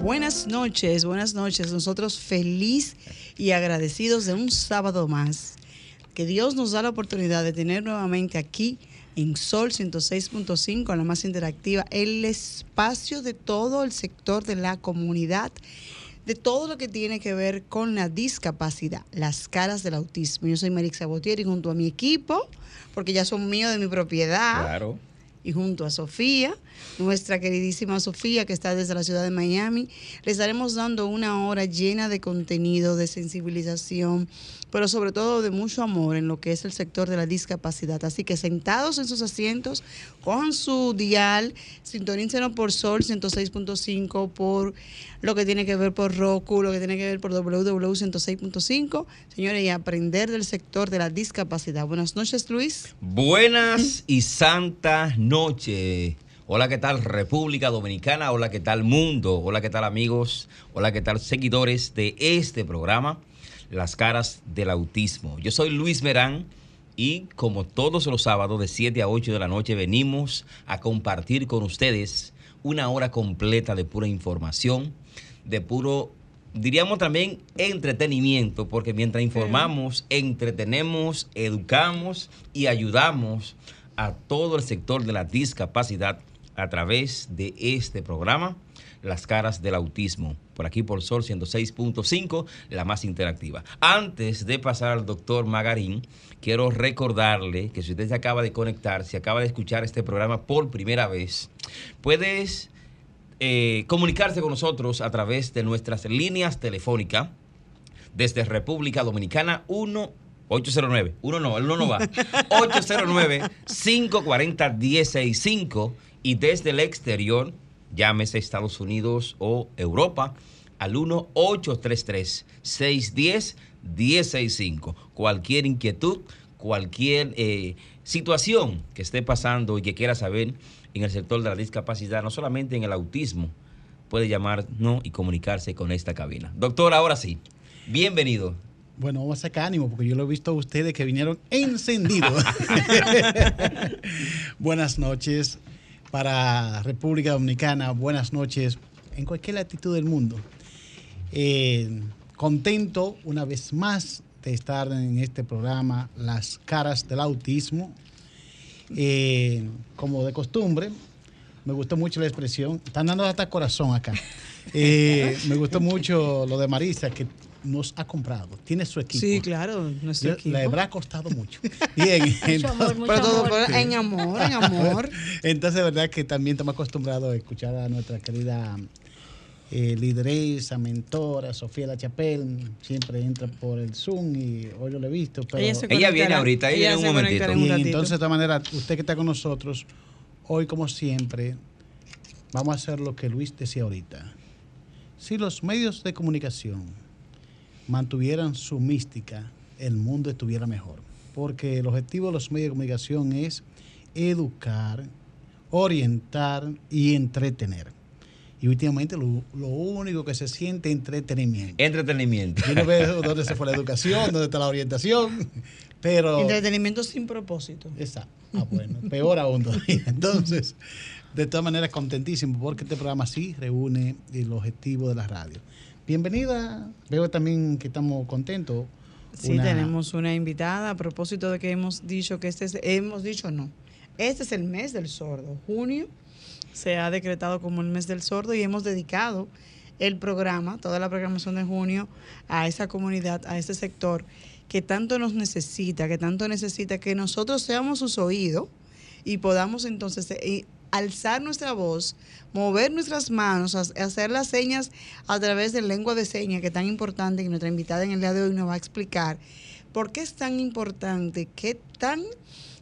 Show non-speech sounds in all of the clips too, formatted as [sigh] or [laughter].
Buenas noches, buenas noches. Nosotros feliz y agradecidos de un sábado más. Que Dios nos da la oportunidad de tener nuevamente aquí en Sol 106.5, la más interactiva, el espacio de todo el sector de la comunidad, de todo lo que tiene que ver con la discapacidad, las caras del autismo. Yo soy Marix Sabotier y junto a mi equipo, porque ya son míos de mi propiedad. Claro y junto a Sofía, nuestra queridísima Sofía que está desde la ciudad de Miami, le estaremos dando una hora llena de contenido, de sensibilización, pero sobre todo de mucho amor en lo que es el sector de la discapacidad. Así que sentados en sus asientos, con su dial, sintonícenos por Sol 106.5, por lo que tiene que ver por Roku, lo que tiene que ver por WW 106.5, señores, y aprender del sector de la discapacidad. Buenas noches, Luis. Buenas y santas noches. Hola, ¿qué tal República Dominicana? Hola, ¿qué tal mundo? Hola, ¿qué tal amigos? Hola, ¿qué tal seguidores de este programa? Las caras del autismo. Yo soy Luis Merán y como todos los sábados de 7 a 8 de la noche venimos a compartir con ustedes una hora completa de pura información, de puro, diríamos también entretenimiento, porque mientras informamos, entretenemos, educamos y ayudamos a todo el sector de la discapacidad a través de este programa las caras del autismo, por aquí por Sol 106.5, la más interactiva. Antes de pasar al doctor Magarín, quiero recordarle que si usted se acaba de conectar, si acaba de escuchar este programa por primera vez, puedes eh, comunicarse con nosotros a través de nuestras líneas telefónicas desde República Dominicana 1 809, uno no, el uno no va. [laughs] 809-540-165 y desde el exterior llámese Estados Unidos o Europa, al 1-833-610-165. Cualquier inquietud, cualquier eh, situación que esté pasando y que quiera saber en el sector de la discapacidad, no solamente en el autismo, puede llamarnos y comunicarse con esta cabina. Doctor, ahora sí, bienvenido. Bueno, vamos a sacar ánimo porque yo lo he visto a ustedes que vinieron encendidos. [laughs] [laughs] Buenas noches para República Dominicana, buenas noches en cualquier latitud del mundo. Eh, contento una vez más de estar en este programa Las caras del autismo. Eh, como de costumbre, me gustó mucho la expresión. Están dando hasta corazón acá. [laughs] Eh, me gustó mucho lo de Marisa, que nos ha comprado, tiene su equipo. Sí, claro, nuestro equipo. Le habrá costado mucho. [laughs] Bien, entonces, pero todo en amor, en amor. [laughs] Entonces, verdad que también estamos acostumbrados a escuchar a nuestra querida eh, lideresa, mentora, Sofía La Chapelle, siempre entra por el Zoom y hoy lo he visto. Pero ella, viene ahorita, ella, viene un momentito. entonces, de esta manera, usted que está con nosotros, hoy como siempre, vamos a hacer lo que Luis decía ahorita. Si los medios de comunicación mantuvieran su mística, el mundo estuviera mejor. Porque el objetivo de los medios de comunicación es educar, orientar y entretener. Y últimamente lo, único que se siente es entretenimiento. Entretenimiento. Yo no veo [laughs] dónde se fue la educación, dónde está la orientación, pero... Entretenimiento sin propósito. Exacto. Ah, bueno, peor aún todavía. Entonces, de todas maneras, contentísimo porque este programa sí reúne el objetivo de la radio. Bienvenida. Veo también que estamos contentos. Sí, tenemos una invitada a propósito de que hemos dicho que este es, hemos dicho no. Este es el mes del sordo. Junio se ha decretado como el mes del sordo y hemos dedicado el programa, toda la programación de junio, a esa comunidad, a ese sector que tanto nos necesita, que tanto necesita que nosotros seamos sus oídos y podamos entonces eh, alzar nuestra voz, mover nuestras manos, hacer las señas a través de lengua de señas, que es tan importante, que nuestra invitada en el día de hoy nos va a explicar por qué es tan importante, qué tan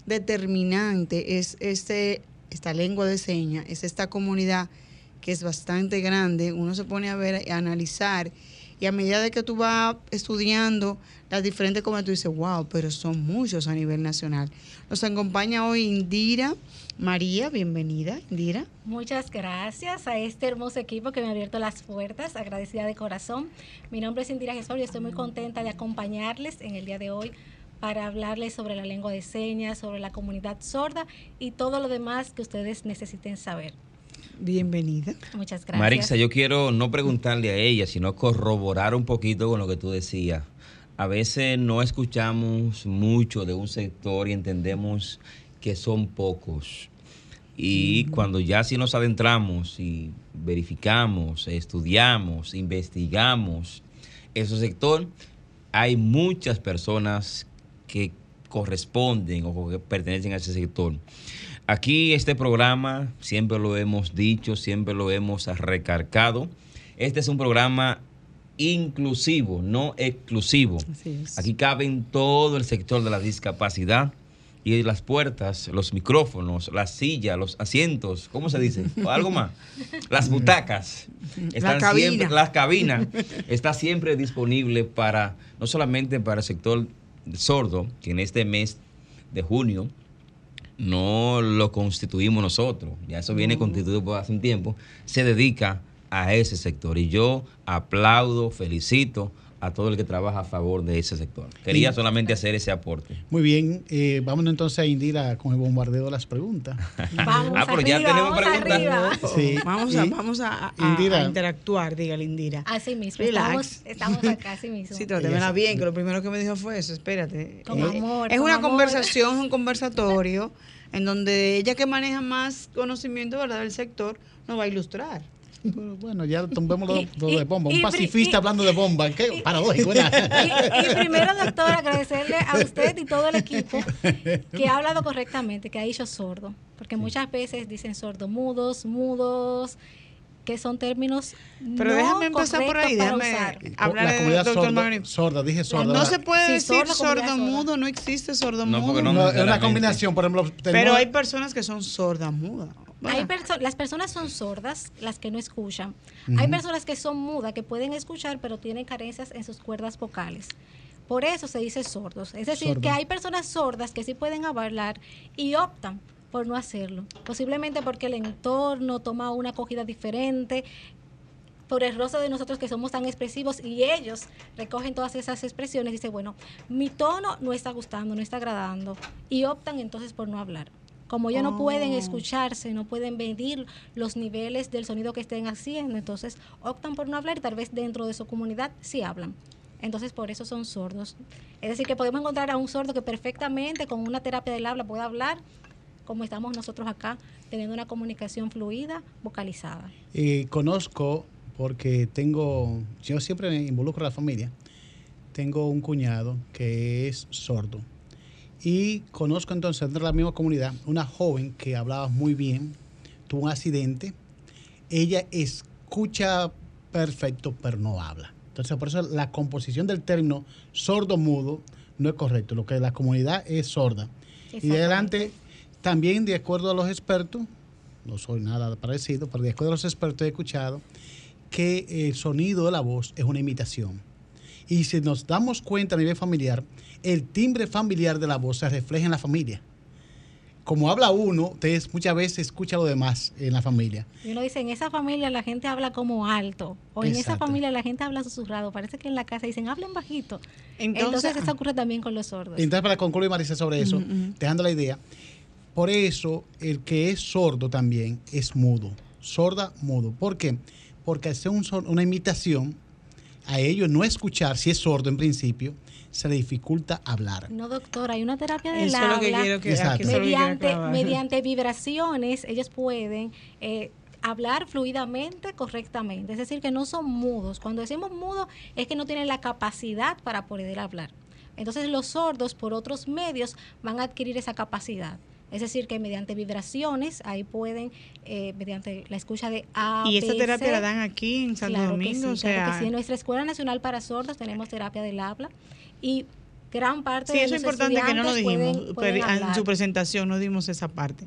determinante es este, esta lengua de señas, es esta comunidad que es bastante grande. Uno se pone a ver, a analizar Y a medida de que tú vas estudiando las diferentes comunidades, tú dices, wow, pero son muchos a nivel nacional. Nos acompaña hoy Indira. María, bienvenida, Indira. Muchas gracias a este hermoso equipo que me ha abierto las puertas, agradecida de corazón. Mi nombre es Indira Gesor y estoy muy contenta de acompañarles en el día de hoy para hablarles sobre la lengua de señas, sobre la comunidad sorda y todo lo demás que ustedes necesiten saber. Bienvenida. Muchas gracias. Marixa, yo quiero no preguntarle a ella, sino corroborar un poquito con lo que tú decías. A veces no escuchamos mucho de un sector y entendemos que son pocos. Y cuando ya si nos adentramos y verificamos, estudiamos, investigamos ese sector, hay muchas personas que corresponden o que pertenecen a ese sector. Aquí este programa, siempre lo hemos dicho, siempre lo hemos recargado, este es un programa inclusivo, no exclusivo. Aquí caben todo el sector de la discapacidad y las puertas, los micrófonos, las sillas, los asientos, ¿cómo se dice? ¿O algo más. Las butacas, están cabina. siempre, las cabinas, está siempre disponible para, no solamente para el sector sordo, que en este mes de junio no lo constituimos nosotros, ya eso viene constituido por hace un tiempo, se dedica a ese sector. Y yo aplaudo, felicito a todo el que trabaja a favor de ese sector. Quería Y- solamente hacer ese aporte. Muy bien, eh, vámonos entonces a Indira con el bombardeo de las preguntas. [laughs] Vamos Ah, pero ya arriba, tenemos vamos preguntas. arriba. Sí. Vamos a, vamos a, a- a Indira. interactuar, dígale Indira. Así mismo, Relax. estamos, estamos acá, así mismo. Sí, trátemela bien, que lo primero que me dijo fue eso, espérate. Con Eh, amor, Es con una amor. conversación, un conversatorio, en donde ella que maneja más conocimiento ¿verdad? del sector nos va a ilustrar. Bueno, Bueno, ya tumbemos lo, Y- lo de y- bomba. y- Un pacifista y- hablando de bomba. Qué y- paradójico. Y, y primero, doctor, agradecerle a usted y todo el equipo que ha hablado correctamente, que ha dicho sordo, porque muchas veces dicen sordomudos, mudos, que son términos Pero no déjame empezar por ahí, déjame hablar la de comunidad doctor sorda, sorda, dije sorda. No se puede Sí, decir comunidad sordo mudo, no existe sordo No, mudo. no No, es una combinación, por ejemplo. Pero hay personas que son sordas mudas. Hay las personas son sordas, las que no escuchan. Hay personas que son mudas, que pueden escuchar, pero tienen carencias en sus cuerdas vocales. Por eso se dice sordos. Es decir, Sordo. que hay personas sordas que sí pueden hablar y optan por no hacerlo. Posiblemente porque el entorno toma una acogida diferente, por el rostro de nosotros que somos tan expresivos y ellos recogen todas esas expresiones y dicen, bueno, mi tono no está gustando, no está agradando y optan entonces por no hablar. Como ellos no pueden Oh. escucharse, no pueden medir los niveles del sonido que estén haciendo, entonces optan por no hablar y tal vez dentro de su comunidad sí hablan. Entonces por eso son sordos. Es decir, que podemos encontrar a un sordo que perfectamente con una terapia del habla puede hablar como estamos nosotros acá, teniendo una comunicación fluida, vocalizada. Eh, conozco, porque tengo, yo siempre me involucro a la familia, tengo un cuñado que es sordo. Y conozco entonces dentro de la misma comunidad una joven que hablaba muy bien, tuvo un accidente, ella escucha perfecto, pero no habla. Entonces, por eso la composición del término sordo-mudo no es correcto. Lo que la comunidad es sorda. Y de adelante, también de acuerdo a los expertos, no soy nada parecido, pero de acuerdo a los expertos he escuchado que el sonido de la voz es una imitación. Y si nos damos cuenta a nivel familiar, el timbre familiar de la voz se refleja en la familia. Como habla uno, ustedes muchas veces escucha lo demás en la familia. Y uno dice, en esa familia la gente habla como alto, o en esa familia la gente habla susurrado. Parece que en la casa dicen, hablen bajito. Entonces- Entonces, eso ocurre también con los sordos. Entonces, para concluir, Marisa, sobre eso, Ujú, ujú. dejando la idea, por eso el que es sordo también es mudo. Sorda, mudo. ¿Por qué? Porque hacer un una imitación, a ellos no escuchar, si es sordo en principio, se le dificulta hablar. No, doctor, hay una terapia del Eso lo que habla. quiero que Exacto. aquí eso es lo que quiero mediante, clavar. mediante vibraciones, ellos pueden eh, hablar fluidamente, correctamente. Es decir, que no son mudos. Cuando decimos mudos, es que no tienen la capacidad para poder hablar. Entonces, los sordos, por otros medios, van a adquirir esa capacidad. Es decir, que mediante vibraciones, ahí pueden, eh, mediante la escucha de A, Y esa terapia la dan aquí en Santo Claro que Domingo, sí, o claro que sea, sí. En nuestra Escuela Nacional para Sordos tenemos terapia del habla y gran parte Sí, de eso es importante que no lo dijimos, pueden- pueden pero en su presentación no dimos esa parte.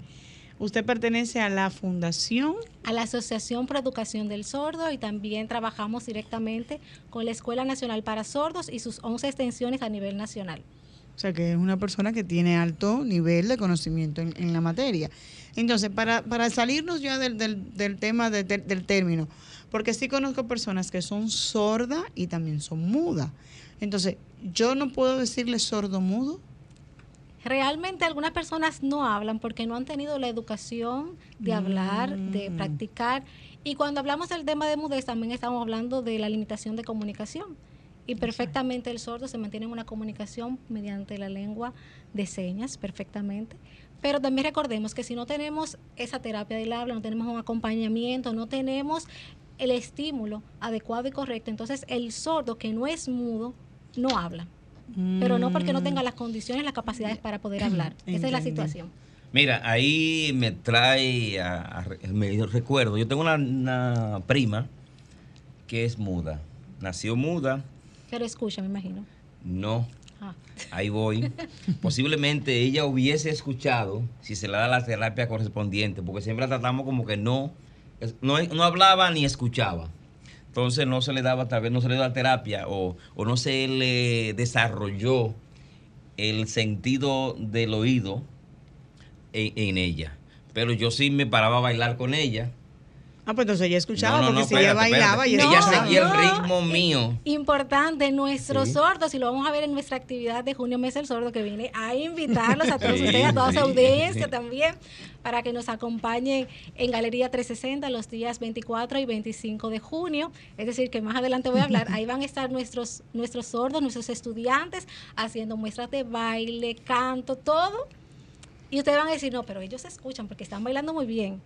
Usted pertenece a la fundación. A la Asociación Pro Educación del Sordo y también trabajamos directamente con la Escuela Nacional para Sordos y sus 11 extensiones a nivel nacional. O sea, que es una persona que tiene alto nivel de conocimiento en, la materia. Entonces, para, para salirnos ya del, del, tema del término, porque sí conozco personas que son sordas y también son mudas. Entonces, yo no puedo decirle sordo mudo realmente algunas personas no hablan porque no han tenido la educación de hablar, de mm. practicar. Y cuando hablamos del tema de mudez, también estamos hablando de la limitación de comunicación. Y perfectamente el sordo se mantiene en una comunicación mediante la lengua de señas, perfectamente. Pero también recordemos que si no tenemos esa terapia del habla, no tenemos un acompañamiento, no tenemos el estímulo adecuado y correcto, entonces el sordo que no es mudo no habla pero no porque no tenga las condiciones, las capacidades para poder [clears throat] hablar. Esa es la situación. Mira, ahí me trae, a, me recuerdo, yo tengo una, prima que es muda, nació muda. Pero escucha, me imagino. No, ah. ahí voy. [laughs] Posiblemente ella hubiese escuchado si se le da la terapia correspondiente, porque siempre la tratamos como que no, no, no hablaba ni escuchaba entonces no se le daba, tal vez no se le daba terapia o, no se le desarrolló el sentido del oído en, en, ella. Pero yo sí me paraba a bailar con ella Ah, pues entonces ella escuchaba, porque si ella bailaba y ella seguía el ritmo mío. Importante, nuestros sordos, y lo vamos a ver en nuestra actividad de junio mes el sordo, que viene a invitarlos a todos ustedes, a toda su audiencia también, para que nos acompañen en Galería 360 los días 24 y 25 de junio. Es decir, que más adelante voy a hablar, [laughs] ahí van a estar nuestros, nuestros sordos, nuestros estudiantes, haciendo muestras de baile, canto, todo. Y ustedes van a decir, no, pero ellos escuchan porque están bailando muy bien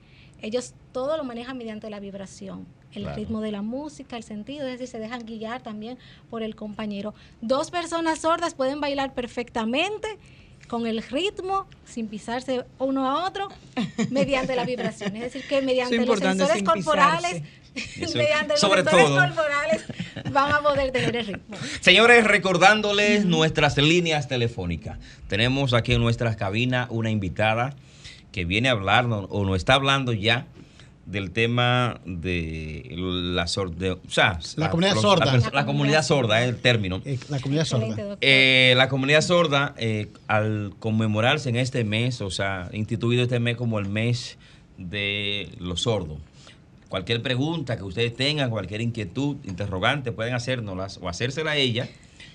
ellos todo lo manejan mediante la vibración, el ritmo de la música, el sentido, es decir, se dejan guiar también por el compañero. Dos personas sordas pueden bailar perfectamente con el ritmo, sin pisarse uno a otro, [laughs] mediante la vibración. Es decir, que mediante los sensores corporales, [laughs] mediante los sensores corporales van a poder tener el ritmo. Señores, recordándoles nuestras líneas telefónicas. Tenemos aquí en nuestras cabinas una invitada que viene a hablar o no está hablando ya del tema de la sorda, o sea, la, comunidad sorda. La, comunidad sorda es el término. Eh, la comunidad sorda. Eh, la comunidad sorda, eh, al conmemorarse en este mes, o sea, instituido este mes como el mes de los sordos. Cualquier pregunta que ustedes tengan, cualquier inquietud, interrogante, pueden hacérnoslas o hacérsela a ella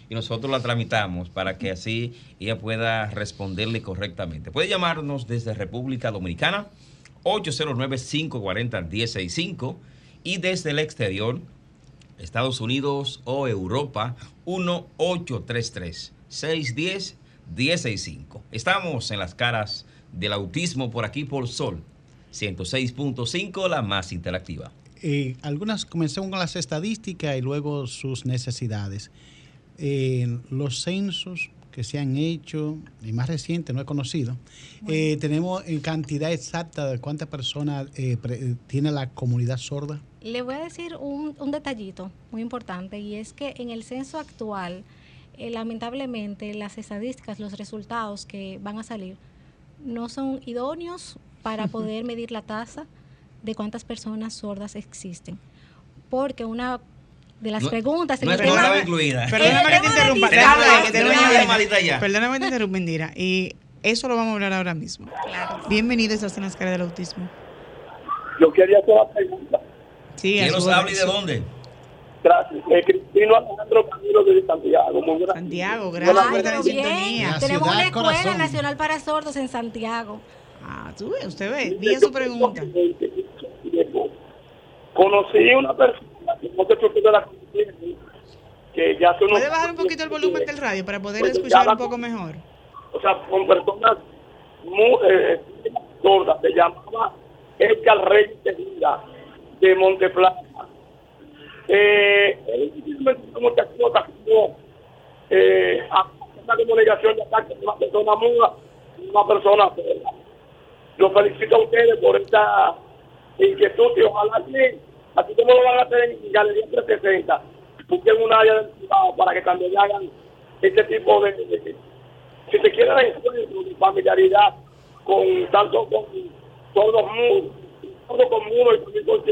y nosotros la tramitamos para que así ella pueda responderle correctamente. Puede llamarnos desde República Dominicana 809-540-1065 y desde el exterior, Estados Unidos o Europa 1833-610-1065. Estamos en las caras del autismo por aquí por Sol 106.5, la más interactiva. Eh, algunas comencemos con las estadísticas y luego sus necesidades los censos que se han hecho, y más reciente, no he conocido, eh, tenemos en cantidad exacta de cuántas personas eh, tiene la comunidad sorda. Le voy a decir un, detallito muy importante y es que en el censo actual, eh, lamentablemente, las estadísticas, los resultados que van a salir, no son idóneos para poder medir la tasa de cuántas personas sordas existen. Porque una de las preguntas. No, estaba incluida. Perdóname que te interrumpa. Perdóname que te interrumpa, Indira. Y eso lo vamos a hablar ahora mismo. Claro. Bienvenidos a Cenas Cara del Autismo. Yo quería hacer una pregunta. Sí, ¿Quién nos habla y de dónde? Gracias. Eh, Cristino Alejandro Camilo de Santiago. Muy Santiago, gracias por estar en sintonía. Tenemos una escuela nacional para sordos en Santiago. Ah, tú ves, usted ve. Bien su pregunta. Conocí una persona que ya son ¿Puede bajar un poquito el volumen del radio para poder pues escuchar un poco mejor? O sea, con personas muy eh, sordas, se llamaba Edgar Rey de Monteplata. Eh, él como que como eh, a una comunicación de ataque de una persona muda, una persona sorda. Los felicito a ustedes por esta inquietud y ojalá que así como lo van a hacer en Galería 360, busquen un área del privado para que también hagan este tipo de, si se quiere encuentro de familiaridad con tanto con, sordos mudos, sordo con mudo y también con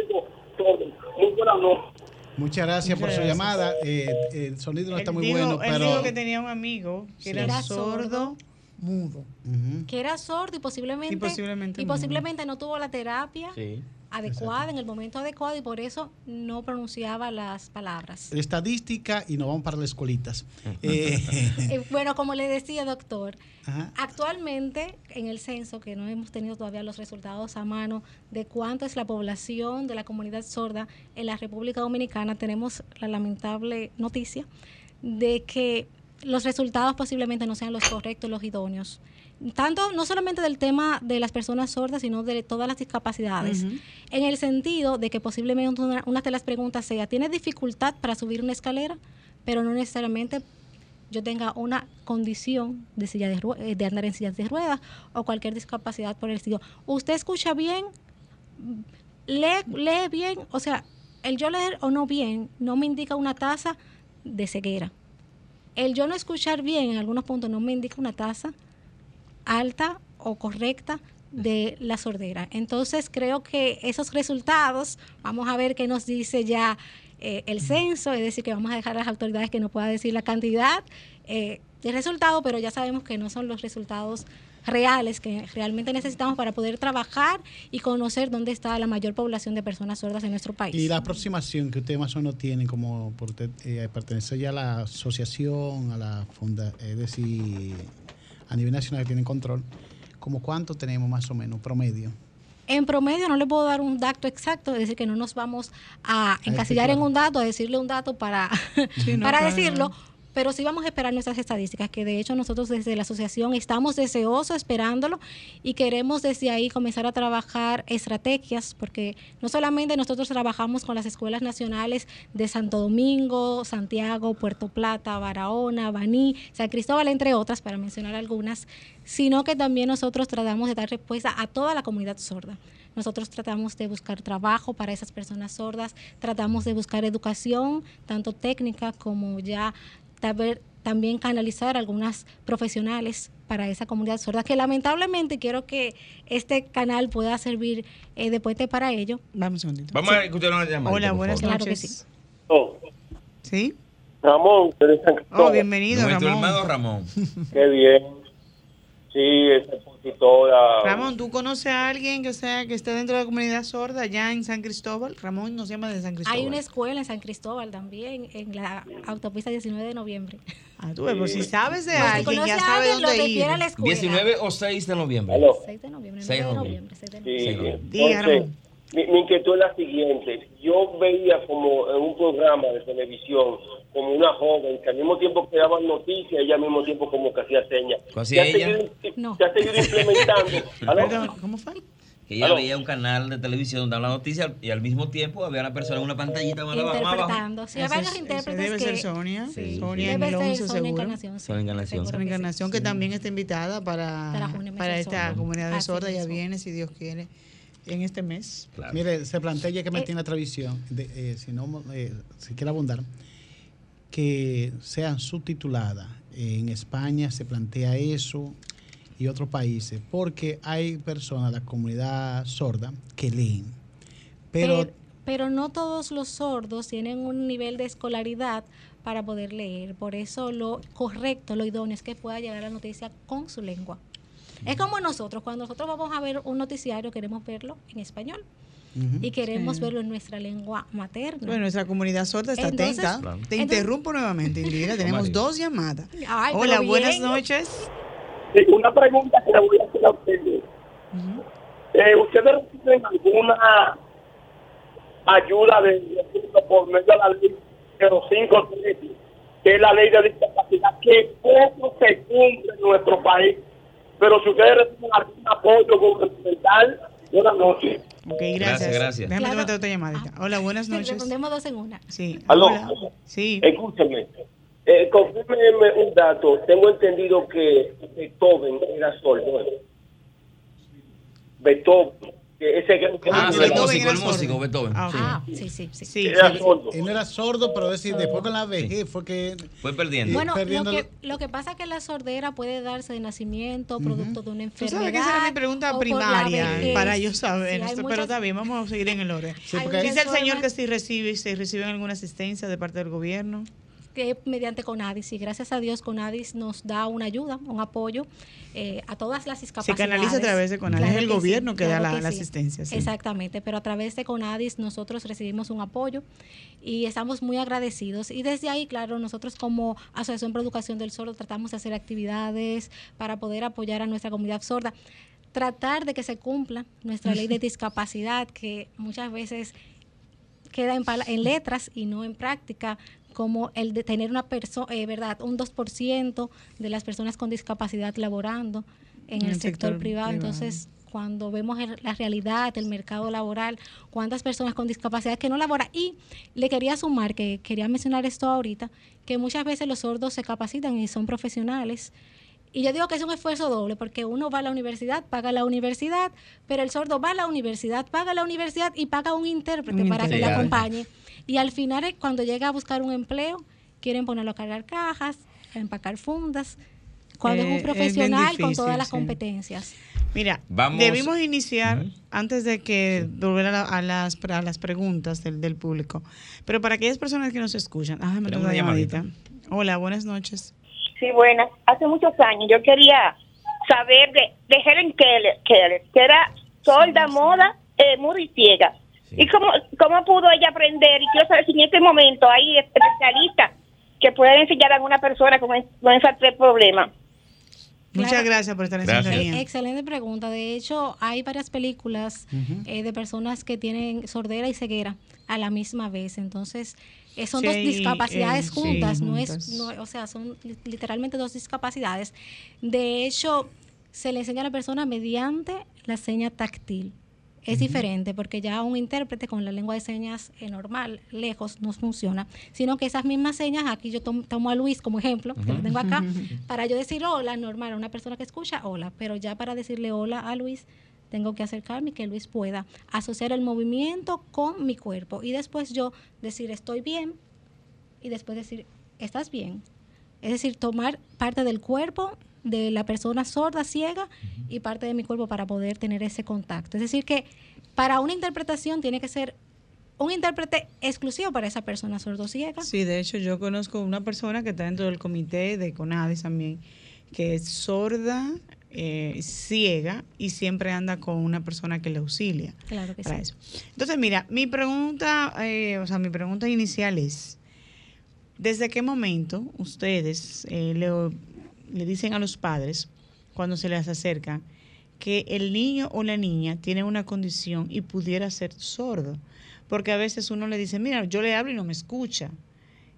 sordo. Muy buenas noches. Muchas gracias por Muchas su gracias. llamada. Eh, el sonido no está Él muy dijo- bueno, él pero... dijo que tenía un amigo que Sí. era, Era sordo, mudo. Ujú. que era sordo y posiblemente, Y posiblemente y no. posiblemente no tuvo la terapia Sí. Adecuada en el momento adecuado y por eso no pronunciaba las palabras. Estadística y nos vamos para las escuelitas. Eh, [laughs] Eh, bueno, como le decía, doctor, ajá. actualmente en el censo, que no hemos tenido todavía los resultados a mano de cuánto es la población de la comunidad sorda en la República Dominicana, tenemos la lamentable noticia de que los resultados posiblemente no sean los correctos, los idóneos. Tanto, no solamente del tema de las personas sordas, sino de todas las discapacidades. En el sentido de que posiblemente una, una de las preguntas sea, ¿tienes dificultad para subir una escalera? Pero no necesariamente yo tenga una condición de, silla de, de andar en sillas de ruedas o cualquier discapacidad por el estilo. ¿Usted escucha bien? ¿Lee, lee bien? O sea, el yo leer o no bien no me indica una tasa de ceguera. El yo no escuchar bien en algunos puntos no me indica una tasa alta o correcta de la sordera. Entonces creo que esos resultados, vamos a ver qué nos dice ya eh, el censo, es decir, que vamos a dejar a las autoridades que no pueda decir la cantidad eh, de resultados, pero ya sabemos que no son los resultados reales que realmente necesitamos para poder trabajar y conocer dónde está la mayor población de personas sordas en nuestro país. Y la aproximación que ustedes más o menos tienen como por eh, ya a la asociación, a la funda, es decir, a nivel nacional que tienen control, como cuánto tenemos más o menos promedio. En promedio no le puedo dar un dato exacto, es decir, que no nos vamos a encasillar en claro. un dato, a decirle un dato para, Sí, [laughs] no, para claro, decirlo. Pero sí vamos a esperar nuestras estadísticas, que de hecho nosotros desde la asociación estamos deseosos esperándolo y queremos desde ahí comenzar a trabajar estrategias, porque no solamente nosotros trabajamos con las escuelas nacionales de Santo Domingo, Santiago, Puerto Plata, Barahona, Baní, San Cristóbal, entre otras, para mencionar algunas, sino que también nosotros tratamos de dar respuesta a toda la comunidad sorda. Nosotros tratamos de buscar trabajo para esas personas sordas, tratamos de buscar educación, tanto técnica como ya también canalizar algunas profesionales para esa comunidad sorda, que lamentablemente quiero que este canal pueda servir eh, de puente para ello. Vamos un segundito. Vamos a escuchar una llamada. Hola, buenas Claro que noches. sí. Oh, ¿Sí? Ramón, de San Oh, bienvenido, Nuestro Ramón. hermano Ramón. Qué bien. Sí, esa expositora. Ramón, ¿tú conoces a alguien que sea que esté dentro de la comunidad sorda allá en San Cristóbal? Ramón nos llama de San Cristóbal. Hay una escuela en San Cristóbal también, en la autopista 19 de noviembre. Ah, tú ves, por si sabes de Pues, si alguien, conoce ya a sabe alguien, lo dónde ir. refiere a la escuela. 19 o 6 de noviembre. Aló. 6 de noviembre, 6 9 de de noviembre. noviembre. 6 de Sí, noviembre. Sí, Diga, entonces, Ramón. Mi, mi inquietud es la siguiente. Yo veía como en un programa de televisión como una joven que al mismo tiempo que daba noticias y al mismo tiempo como que hacía señas. ¿Qué hacía Se ha ella? seguido- No. Se ha seguido implementando. [laughs] ¿cómo fue? Que ella Aló. veía un canal de televisión donde daba la noticia y al mismo tiempo había una persona en una pantallita más abajo. Interpretando. Sí, hay Ese varios intérpretes debe que... ser Sonia. Sí. Sonia Debe el ser 11 Sonia seguro. Encarnación. sí. Sonia Encarnación. Que sí. Encarnación, que también está invitada para, Para para esta comunidad de sorda. Ya viene, si Dios quiere, en este mes. Claro. Mire, se plantea ya que me Eh. tiene la tradición, de, eh, si no, eh, si quiere abundar, que sean subtituladas. En España se plantea eso y otros países, porque hay personas, la comunidad sorda, que leen. Pero, Pero, pero no todos los sordos tienen un nivel de escolaridad para poder leer. Por eso lo correcto, lo idóneo es que pueda llegar la noticia con su lengua. Es como nosotros, cuando nosotros vamos a ver un noticiario, queremos verlo en español y queremos Sí. verlo en nuestra lengua materna. Bueno, nuestra comunidad sorda está Entonces- atenta. Claro. Te Entonces- interrumpo nuevamente, Indira. [laughs] Tenemos dos llamadas. Ay, Hola, buenas noches. Sí, una pregunta que le voy a hacer a ustedes. Eh, ¿Ustedes reciben alguna ayuda de de- por medio de la ley 0513, que es la ley de discapacidad, que poco se cumple en nuestro país? Pero si ustedes reciben algún apoyo gubernamental, buenas noches. Ok, Gracias, gracias. gracias. Déjame Claro. otra llamadita. Ah. Hola, buenas noches. Respondemos dos en una. Sí. Aló. Hola. Sí. Escúchame, eh, confírmeme un dato. Tengo entendido que Beethoven era sordo. Beethoven ese que, que Ah, no sí, era- el Beethoven músico, el Beethoven. Ah. Sí. Ah, sí, sí, sí. Sí, era sí. sordo. Él era sordo, pero es decir, después con la vejez fue que Fue perdiendo. Bueno, lo que, lo- que pasa es que la sordera puede darse de nacimiento, producto de una Tú enfermedad. sabes que esa era mi pregunta o por la primaria vejez. para yo Sí, saber, pero muchas- está bien, vamos a seguir en el orden. Sí, porque- Dice el señor que si recibe, si reciben alguna asistencia de parte del gobierno. Que mediante CONADIS y gracias a Dios CONADIS nos da una ayuda, un apoyo eh, a todas las Se discapacidades. canaliza a través de CONADIS, Claro es el que sí, gobierno que da la, la sí. asistencia. sí. Exactamente, pero a través de CONADIS nosotros recibimos un apoyo y estamos muy agradecidos. Y desde ahí, claro, nosotros como Asociación por Educación del Sordo tratamos de hacer actividades para poder apoyar a nuestra comunidad sorda. Tratar de que se cumpla nuestra ley de [laughs] discapacidad, que muchas veces queda en, en letras y no en práctica, como el de tener una persona, verdad, un 2% de las personas con discapacidad laborando en el, sector, privado. Entonces, cuando vemos el- la realidad del mercado laboral, cuántas personas con discapacidad que no laboran. Y le quería sumar, que quería mencionar esto ahorita, que muchas veces los sordos se capacitan y son profesionales. Y yo digo que es un esfuerzo doble, porque uno va a la universidad, paga la universidad, pero el sordo va a la universidad, paga la universidad y paga un intérprete Un para que le acompañe. Y al final, eh, cuando llega a buscar un empleo, quieren ponerlo a cargar cajas, a empacar fundas, cuando Eh, es un bien profesional con difícil, todas las sí. competencias. Mira, Vamos- debimos iniciar antes de que volver a, la- a las, a las preguntas del, del público. Pero para aquellas personas que nos escuchan, ah, me una una llamadita. llamadita. Hola, buenas noches. Sí, buenas. Hace muchos años yo quería saber de, de Helen Keller, Keller, que era sorda, moda, eh, muda y ciega. Sí. ¿Y cómo, cómo pudo ella aprender? Y quiero saber si en este momento hay especialistas que puedan enseñar a una persona con, con esos tres problemas. Muchas Claro. gracias por estar en sintonía. Excelente pregunta. De hecho, hay varias películas eh, de personas que tienen sordera y ceguera a la misma vez. Entonces, son Sí, dos eh, discapacidades sí, juntas, no juntas. es, no- o sea, son li- literalmente dos discapacidades. De hecho, se le enseña a la persona mediante la seña táctil. Es diferente porque ya un intérprete con la lengua de señas eh, normal, lejos, no funciona, sino que esas mismas señas, aquí yo tom- tomo a Luis como ejemplo, que lo tengo acá, [laughs] para yo decir hola, normal, a una persona que escucha, hola, pero ya para decirle hola a Luis, tengo que acercarme y que Luis pueda asociar el movimiento con mi cuerpo y después yo decir estoy bien y después decir estás bien. Es decir, tomar parte del cuerpo de la persona sorda, ciega y parte de mi cuerpo para poder tener ese contacto. Es decir, que para una interpretación tiene que ser un intérprete exclusivo para esa persona sordo-ciega. Sí, de hecho yo conozco una persona que está dentro del comité de CONADIS también, que es sorda, eh, ciega y siempre anda con una persona que le auxilia Claro que para sí. eso. Entonces, mira, mi pregunta, eh, o sea, mi pregunta inicial es, ¿desde qué momento ustedes eh, le, le dicen a los padres, cuando se les acerca, que el niño o la niña tiene una condición y pudiera ser sordo? Porque a veces uno le dice, mira, yo le hablo y no me escucha,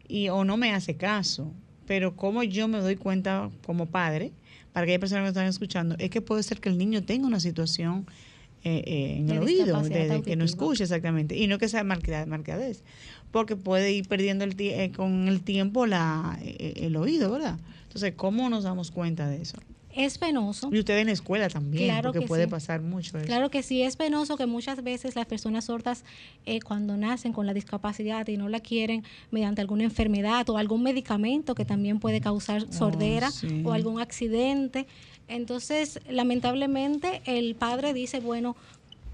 y, o no me hace caso, pero como yo me doy cuenta como padre, para aquellas personas que están escuchando, es que puede ser que el niño tenga una situación eh, eh, en el oído, discapacidad de, de que no escuche exactamente, y no que sea marca- marcadez, porque puede ir perdiendo el eh, con el tiempo la, eh, el oído, ¿verdad? Entonces, ¿cómo nos damos cuenta de eso? Es penoso. Y ustedes en la escuela también, Claro porque que puede sí. pasar mucho eso. Claro que sí, es penoso que muchas veces las personas sordas eh, cuando nacen con la discapacidad y no la quieren mediante alguna enfermedad o algún medicamento que también puede causar sordera Oh, sí. o algún accidente. Entonces, lamentablemente, el padre dice, bueno,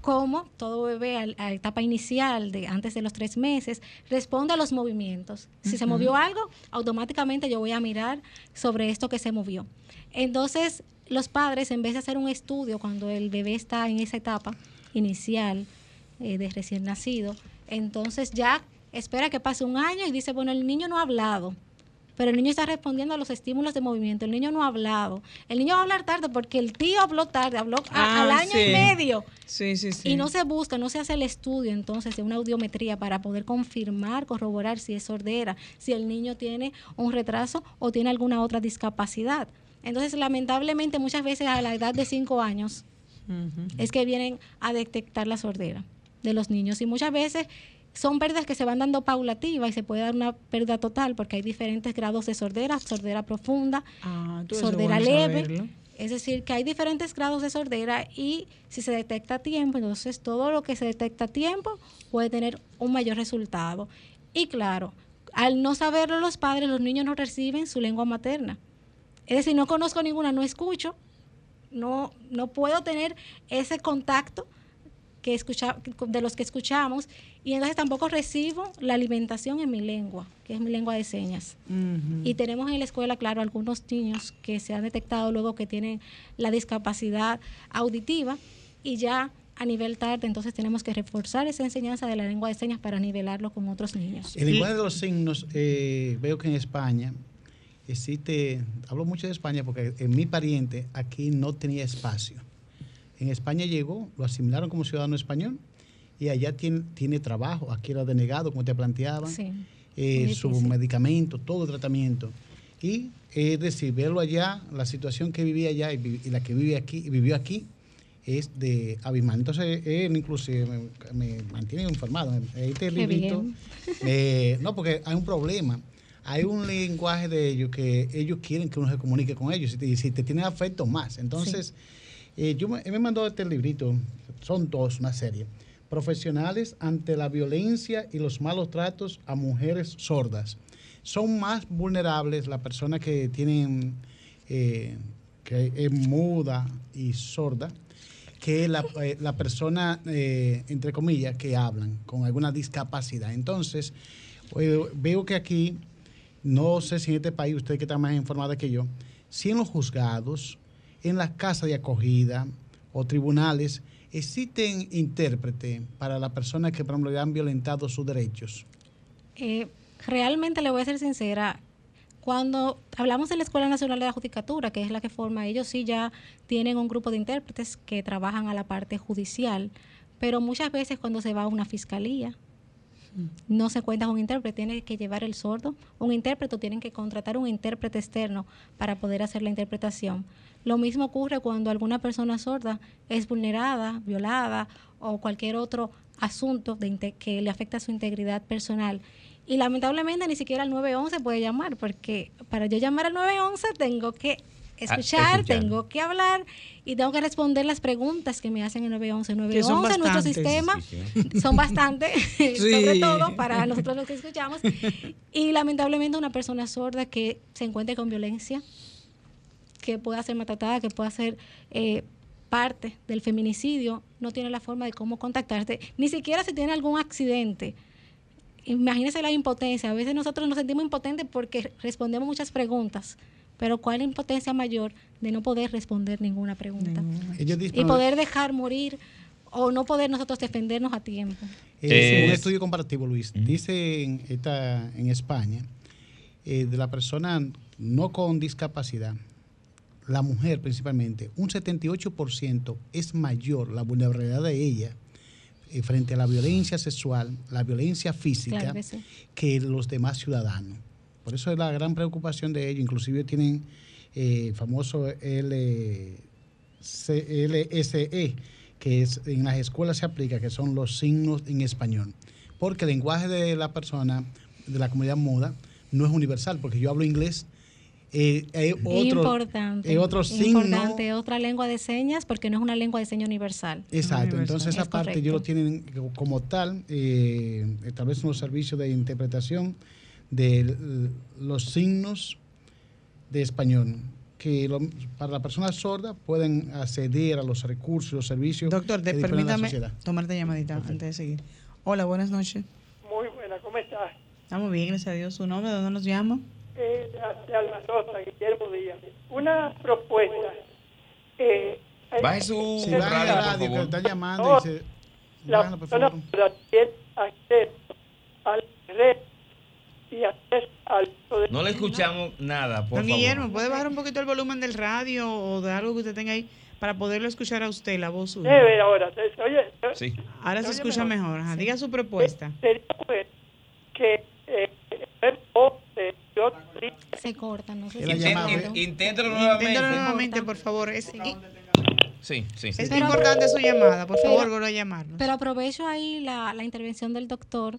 como todo bebé a, la etapa inicial de antes de los tres meses responde a los movimientos. Si se movió algo, automáticamente yo voy a mirar sobre esto que se movió. Entonces, los padres, en vez de hacer un estudio cuando el bebé está en esa etapa inicial eh, de recién nacido, entonces ya espera que pase un año y dice, bueno, el niño no ha hablado, pero el niño está respondiendo a los estímulos de movimiento, el niño no ha hablado. El niño va a hablar tarde porque el tío habló tarde, habló a- Ah, al año sí. y medio. Sí, sí, sí. Y no se busca, no se hace el estudio entonces de una audiometría para poder confirmar, corroborar si es sordera, si el niño tiene un retraso o tiene alguna otra discapacidad. Entonces, lamentablemente, muchas veces a la edad de 5 años es que vienen a detectar la sordera de los niños. Y muchas veces son pérdidas que se van dando paulativas y se puede dar una pérdida total porque hay diferentes grados de sordera, sordera profunda, Ah, sordera bueno leve. saberlo. Es decir, que hay diferentes grados de sordera y si se detecta a tiempo, entonces todo lo que se detecta a tiempo puede tener un mayor resultado. Y claro, al no saberlo los padres, los niños no reciben su lengua materna. Es decir, no conozco ninguna, no escucho, no, no puedo tener ese contacto que escucha, de los que escuchamos y entonces tampoco recibo la alimentación en mi lengua, que es mi lengua de señas. Y tenemos en la escuela, claro, algunos niños que se han detectado luego que tienen la discapacidad auditiva y ya a nivel tarde, entonces tenemos que reforzar esa enseñanza de la lengua de señas para nivelarlo con otros niños. El lenguaje de los signos, eh, veo que en España existe, hablo mucho de España porque en mi pariente aquí no tenía espacio. En España llegó, lo asimilaron como ciudadano español y allá tiene, tiene trabajo, aquí era denegado, como te planteaban, Sí. eh, su medicamento, todo tratamiento. Y es decir, verlo allá, la situación que vivía allá y, la que vive aquí, y vivió aquí, es de abismal. Entonces, él inclusive me, me mantiene informado. Este librito, eh, no, porque hay un problema. Hay un lenguaje de ellos que ellos quieren que uno se comunique con ellos y te, si te tienen afecto más. Entonces, eh, yo me, me mandó este librito, son dos, una serie. Profesionales ante la violencia y los malos tratos a mujeres sordas. Son más vulnerables las personas que tienen, eh, que es muda y sorda, que la, eh, la persona, entre comillas, que hablan con alguna discapacidad. Entonces, veo que aquí, no sé si en este país, usted que está más informada que yo, si en los juzgados, en las casas de acogida o tribunales, existen intérpretes para las personas que, por ejemplo, le han violentado sus derechos. Eh, realmente le voy a ser sincera, cuando hablamos de la Escuela Nacional de la Judicatura, que es la que forma, ellos sí ya tienen un grupo de intérpretes que trabajan a la parte judicial, pero muchas veces cuando se va a una fiscalía, no se cuenta con un intérprete, tiene que llevar el sordo, un intérprete, tienen que contratar un intérprete externo para poder hacer la interpretación. Lo mismo ocurre cuando alguna persona sorda es vulnerada, violada o cualquier otro asunto de que le afecta a su integridad personal. Y lamentablemente ni siquiera al 911 puede llamar, porque para yo llamar al 911 tengo que escuchar, escuchar. tengo que hablar y tengo que responder las preguntas que me hacen en 911. Que son 911 nuestro bastantes. sistema Sí, [laughs] son bastante, [laughs] sobre todo para nosotros los que escuchamos. Y lamentablemente una persona sorda que se encuentre con violencia, que pueda ser maltratada, que pueda ser eh, parte del feminicidio, no tiene la forma de cómo contactarte, ni siquiera si tiene algún accidente. Imagínese la impotencia. A veces nosotros nos sentimos impotentes porque respondemos muchas preguntas, pero ¿cuál es la impotencia mayor de no poder responder ninguna pregunta? Y poder dejar morir o no poder nosotros defendernos a tiempo. Eh, sí, un Es- estudio comparativo, Luis. Dice en, esta, en España, eh, de la persona no con discapacidad, la mujer principalmente, un 78% es mayor la vulnerabilidad de ella eh, frente a la violencia sexual, la violencia física, Claro que sí. que los demás ciudadanos. Por eso es la gran preocupación de ellos. Inclusive tienen eh, famoso L, LSE, que es, en las escuelas se aplica, que son los signos en español. Porque el lenguaje de la persona, de la comunidad muda, no es universal, porque yo hablo inglés. eh, hay otro, importante. hay otro signo. Importante, otra lengua de señas, porque no es una lengua de señas universal. Exacto, universal. entonces esa Es parte correcto. yo lo tienen como tal, eh, establece unos servicios de interpretación de los signos de español, que lo- para la persona sorda pueden acceder a los recursos, los servicios. Doctor, te- permítame tomarte llamadita antes de seguir. Hola, buenas noches. Muy buena, ¿cómo estás? Estamos bien, gracias a Dios. ¿Su nombre? ¿De dónde nos llama? Eh, de, de Alma Rosa, Guillermo Díaz. Una propuesta. Eh, eh, Baje su Si baja radio, la por radio, que está llamando, dice, la bájalo, por persona acceso a la red y acceso al uso de- No le escuchamos nada, por Don favor. Guillermo, ¿puede bajar un poquito el volumen del radio o de algo que usted tenga ahí para poderlo escuchar a usted, la voz suya? Debe ahora. Se, se oye, se- Sí. Ahora se oye escucha mejor. Ajá, Diga su propuesta. Sería bueno que eh, el yo- Se corta, no sé si se ¿eh? corta. Inténtelo Inténtalo nuevamente. nuevamente, por favor. Es, y- Sí, sí. es Pero- importante su llamada. Por favor, vuelva a llamarnos. Pero aprovecho ahí la, la intervención del doctor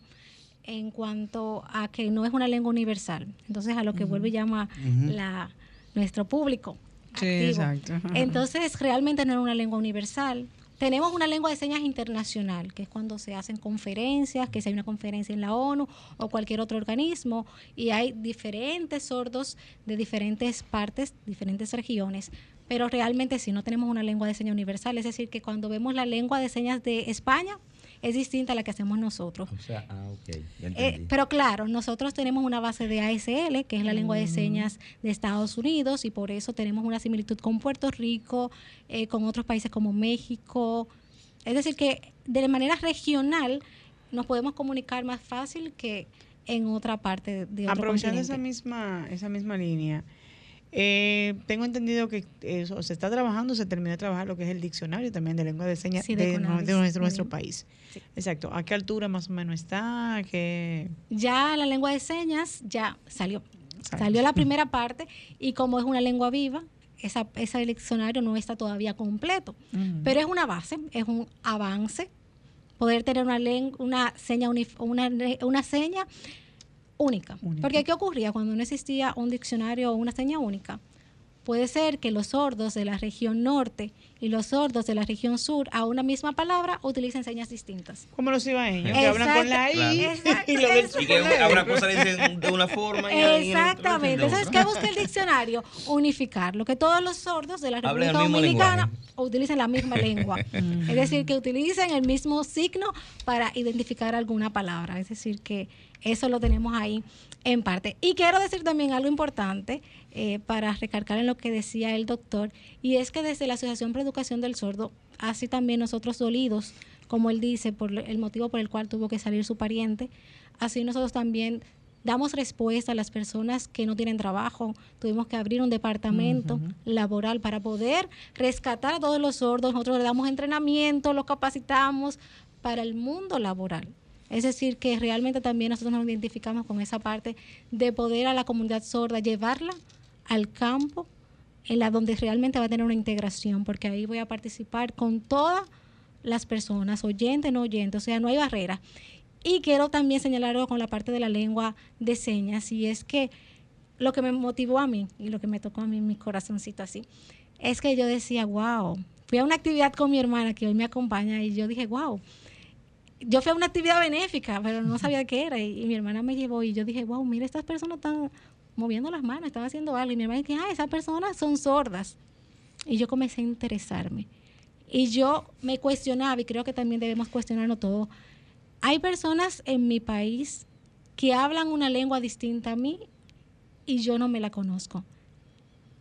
en cuanto a que no es una lengua universal. Entonces, a lo que vuelve y llama la, nuestro público. Sí, activo. exacto. Entonces, realmente no es una lengua universal. Tenemos una lengua de señas internacional, que es cuando se hacen conferencias, que si hay una conferencia en la ONU o cualquier otro organismo, y hay diferentes sordos de diferentes partes, diferentes regiones, pero realmente sí no tenemos una lengua de señas universal, es decir, que cuando vemos la lengua de señas de España, es distinta a la que hacemos nosotros. O sea, ah. Ya Eh, pero claro, nosotros tenemos una base de ASL, que es la lengua de señas de Estados Unidos, y por eso tenemos una similitud con Puerto Rico, eh, con otros países como México. Es decir, que de manera regional nos podemos comunicar más fácil que en otra parte de, de otro Aprovechando continente. esa misma, esa misma línea, eh, tengo entendido que eso, se está trabajando, se terminó de trabajar lo que es el diccionario también de lengua de señas Sí, de de, Conavis. de nuestro, país. Sí. Exacto. ¿A qué altura más o menos está? ¿Qué? Ya la lengua de señas ya salió. Salió. Salió la primera parte y como es una lengua viva, esa, ese diccionario no está todavía completo. Pero es una base, es un avance poder tener una, len- una seña una, una seña única. Única. Porque ¿qué ocurría cuando no existía un diccionario o una seña única? Puede ser que los sordos de la región norte y los sordos de la región sur a una misma palabra utilicen señas distintas. Como los ibaeños, que hablan con la I [laughs] y lo del. Y que chocolate. habrá cosas dicen de una forma y y Exactamente. de Entonces. ¿qué busca el diccionario? Unificar. Lo que todos los sordos de la República Dominicana utilicen la misma lengua. [laughs] es decir, que utilicen el mismo signo para identificar alguna palabra. Es decir, que eso lo tenemos ahí en parte. Y quiero decir también algo importante eh, para recalcar en lo que decía el doctor, y es que desde la Asociación para Educación del Sordo, así también nosotros dolidos, como él dice, por el motivo por el cual tuvo que salir su pariente, así nosotros también damos respuesta a las personas que no tienen trabajo. Tuvimos que abrir un departamento laboral para poder rescatar a todos los sordos. Nosotros le damos entrenamiento, los capacitamos para el mundo laboral. Es decir, que realmente también nosotros nos identificamos con esa parte de poder a la comunidad sorda llevarla al campo, en la donde realmente va a tener una integración, porque ahí voy a participar con todas las personas, oyentes, no oyentes, o sea, no hay barrera. Y quiero también señalar algo con la parte de la lengua de señas, y es que lo que me motivó a mí y lo que me tocó a mí mi corazoncito así, es que yo decía, wow, fui a una actividad con mi hermana que hoy me acompaña y yo dije, wow, yo fui a una actividad benéfica, pero no sabía qué era y, mi hermana me llevó y yo dije, wow, mira, estas personas están moviendo las manos, están haciendo algo y mi hermana dice, ah, esas personas son sordas. Y yo comencé a interesarme. Y yo me cuestionaba, y creo que también debemos cuestionarnos todo. Hay personas en mi país que hablan una lengua distinta a mí y yo no me la conozco.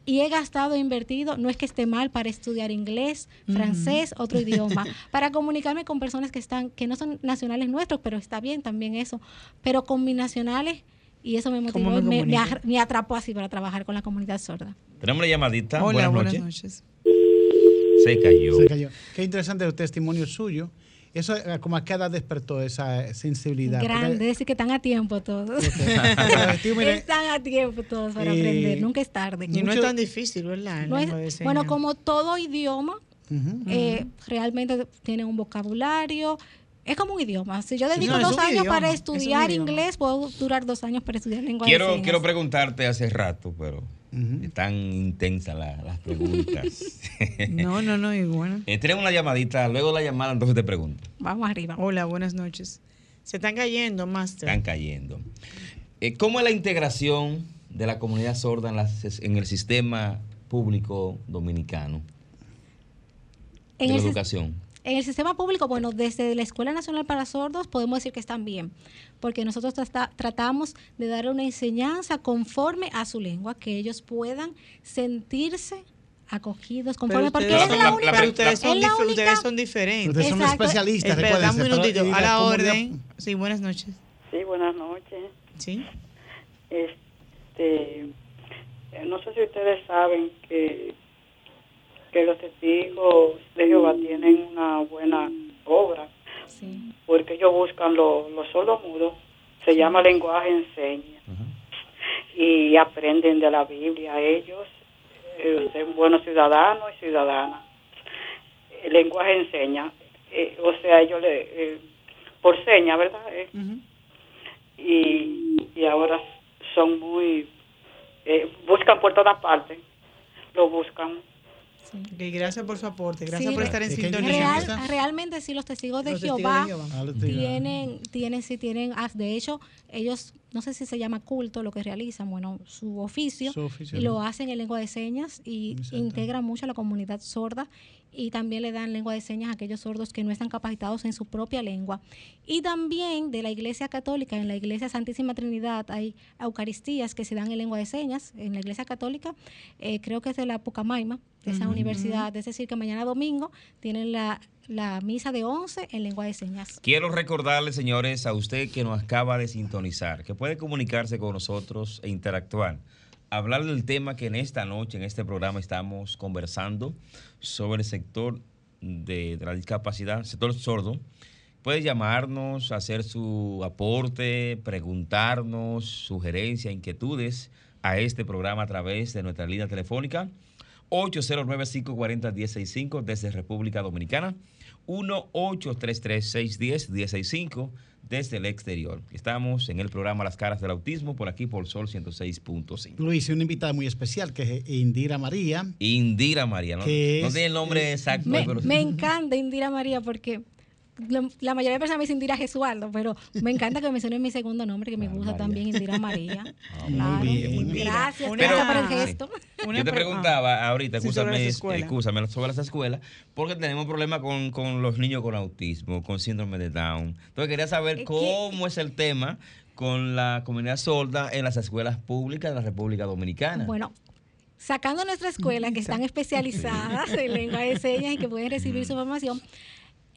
Y he gastado, e invertido, no es que esté mal para estudiar inglés, francés, otro [laughs] idioma, para comunicarme con personas que están, que no son nacionales nuestros, pero está bien también eso, pero con mis nacionales, y eso me motivó, me y me, me, comunico? a- me atrapó así para trabajar con la comunidad sorda. Tenemos la llamadita. Hola, buenas, buenas noches. noches. Se cayó. Se cayó. Qué interesante el testimonio suyo. Eso, eh, como a qué edad despertó esa sensibilidad. Porque- Grande, es decir, que están a tiempo todos. [laughs] Están a tiempo todos para aprender, nunca es tarde. Y no es tan difícil, ¿verdad? No es- bueno, como todo idioma, eh, realmente tiene un vocabulario. Es como un idioma. Si yo dedico No, dos años idioma, para estudiar inglés, puedo durar dos años para estudiar lengua de Quiero, señas. quiero preguntarte hace rato, pero Ujú. están intensas la- las preguntas. [laughs] No, no, no, y bueno. Eh, tenemos una llamadita, luego la llamada, entonces te pregunto. Vamos arriba. Hola, buenas noches. Se están cayendo, Master. Están cayendo. Eh, ¿Cómo es la integración de la comunidad sorda en, las- en el sistema público dominicano En de la educación? En el sistema público, bueno, desde la Escuela Nacional para Sordos podemos decir que están bien, porque nosotros trata- tratamos de dar una enseñanza conforme a su lengua, que ellos puedan sentirse acogidos conforme, porque ustedes es son la, la- única, pero ustedes son, es la dif- única- ustedes son diferentes. Ustedes son Exacto. especialistas, Espera, dame un minutito. A la orden. Sí, buenas noches. Sí, buenas noches. Sí. Este, no sé si ustedes saben que, que los testigos de Jehová tienen una buena obra, Sí. porque ellos buscan lo- los sordos mudos, se llama lenguaje en señas, y aprenden de la Biblia ellos, eh, ser buenos ciudadanos y ciudadanas. El lenguaje en señas, eh, o sea, ellos le, eh, por seña, ¿verdad? Eh, Ujú. y, y ahora son muy eh, buscan por todas partes lo buscan. Gracias por su aporte, gracias Sí, por estar en ¿de qué sintonía. Real- realmente sí, los testigos de Los testigos de Jehová. Ah, tienen, tienen, sí tienen, ah, de hecho, ellos, no sé si se llama culto lo que realizan, bueno, su oficio, Su oficio, y lo hacen en lengua de señas y integran mucho a la comunidad sorda y también le dan lengua de señas a aquellos sordos que no están capacitados en su propia lengua. Y también de la Iglesia Católica, en la Iglesia Santísima Trinidad hay Eucaristías que se dan en lengua de señas. En la Iglesia Católica, eh, creo que es de la Pucamaima, de esa universidad, es decir, que mañana domingo tienen la, la misa de 11 en lengua de señas. Quiero recordarle, señores, a usted que nos acaba de sintonizar, que puede comunicarse con nosotros e interactuar. Hablar del tema que en esta noche, en este programa, estamos conversando sobre el sector de, la discapacidad, sector sordo. Puede llamarnos, hacer su aporte, preguntarnos, sugerencias, inquietudes a este programa a través de nuestra línea telefónica 809-540-1065 desde República Dominicana, 1-833-610-1065 desde el exterior. Estamos en el programa Las Caras del Autismo, por aquí por Sol 106.5. Luis, una invitada muy especial que es Indira María. Indira María, ¿no? Que No es- tiene el nombre exacto, Me, pero me encanta Indira María porque la mayoría de personas me dicen Indira Gesualdo, pero me encanta que mencionen mi segundo nombre, que me gusta María. también Indira María. muy Claro. bien. Gracias, una- gracias por el gesto. Yo te pre- preguntaba ahorita, Sí, sobre escúchame, las escuelas. escúchame, sobre las escuelas, porque tenemos problemas con, con los niños con autismo, con síndrome de Down. Entonces quería saber Es que- cómo es el tema con la comunidad sorda en las escuelas públicas de la República Dominicana. Bueno, sacando nuestra escuela, que están especializadas en lengua de señas y que pueden recibir su formación,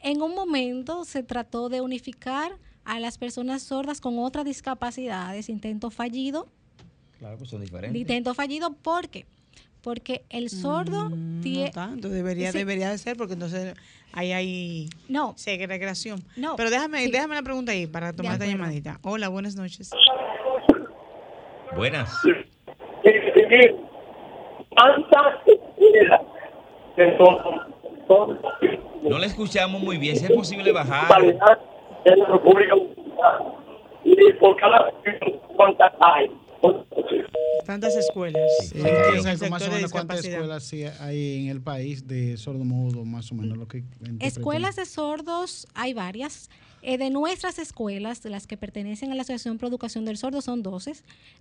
en un momento se trató de unificar a las personas sordas con otras discapacidades, intento fallido, claro, pues son diferentes. intento fallido, ¿por qué? Porque el sordo Mm, No tiene... tanto, debería, Sí. debería de ser porque entonces ahí hay No, segregación. No, Pero déjame, sí. déjame la pregunta ahí para tomar esta llamadita. Hola, buenas noches. Buenas. No le escuchamos muy bien. Si es posible bajar. en la República Dominicana. Y por cada cuántas hay. Tantas escuelas. Sí, en el sí. sector más o menos cuántas escuelas sí hay en el país de sordomudo, más o menos lo que Escuelas de sordos hay varias. Eh, de nuestras escuelas, las que pertenecen a la Asociación Pro Educación del Sordo, son 12.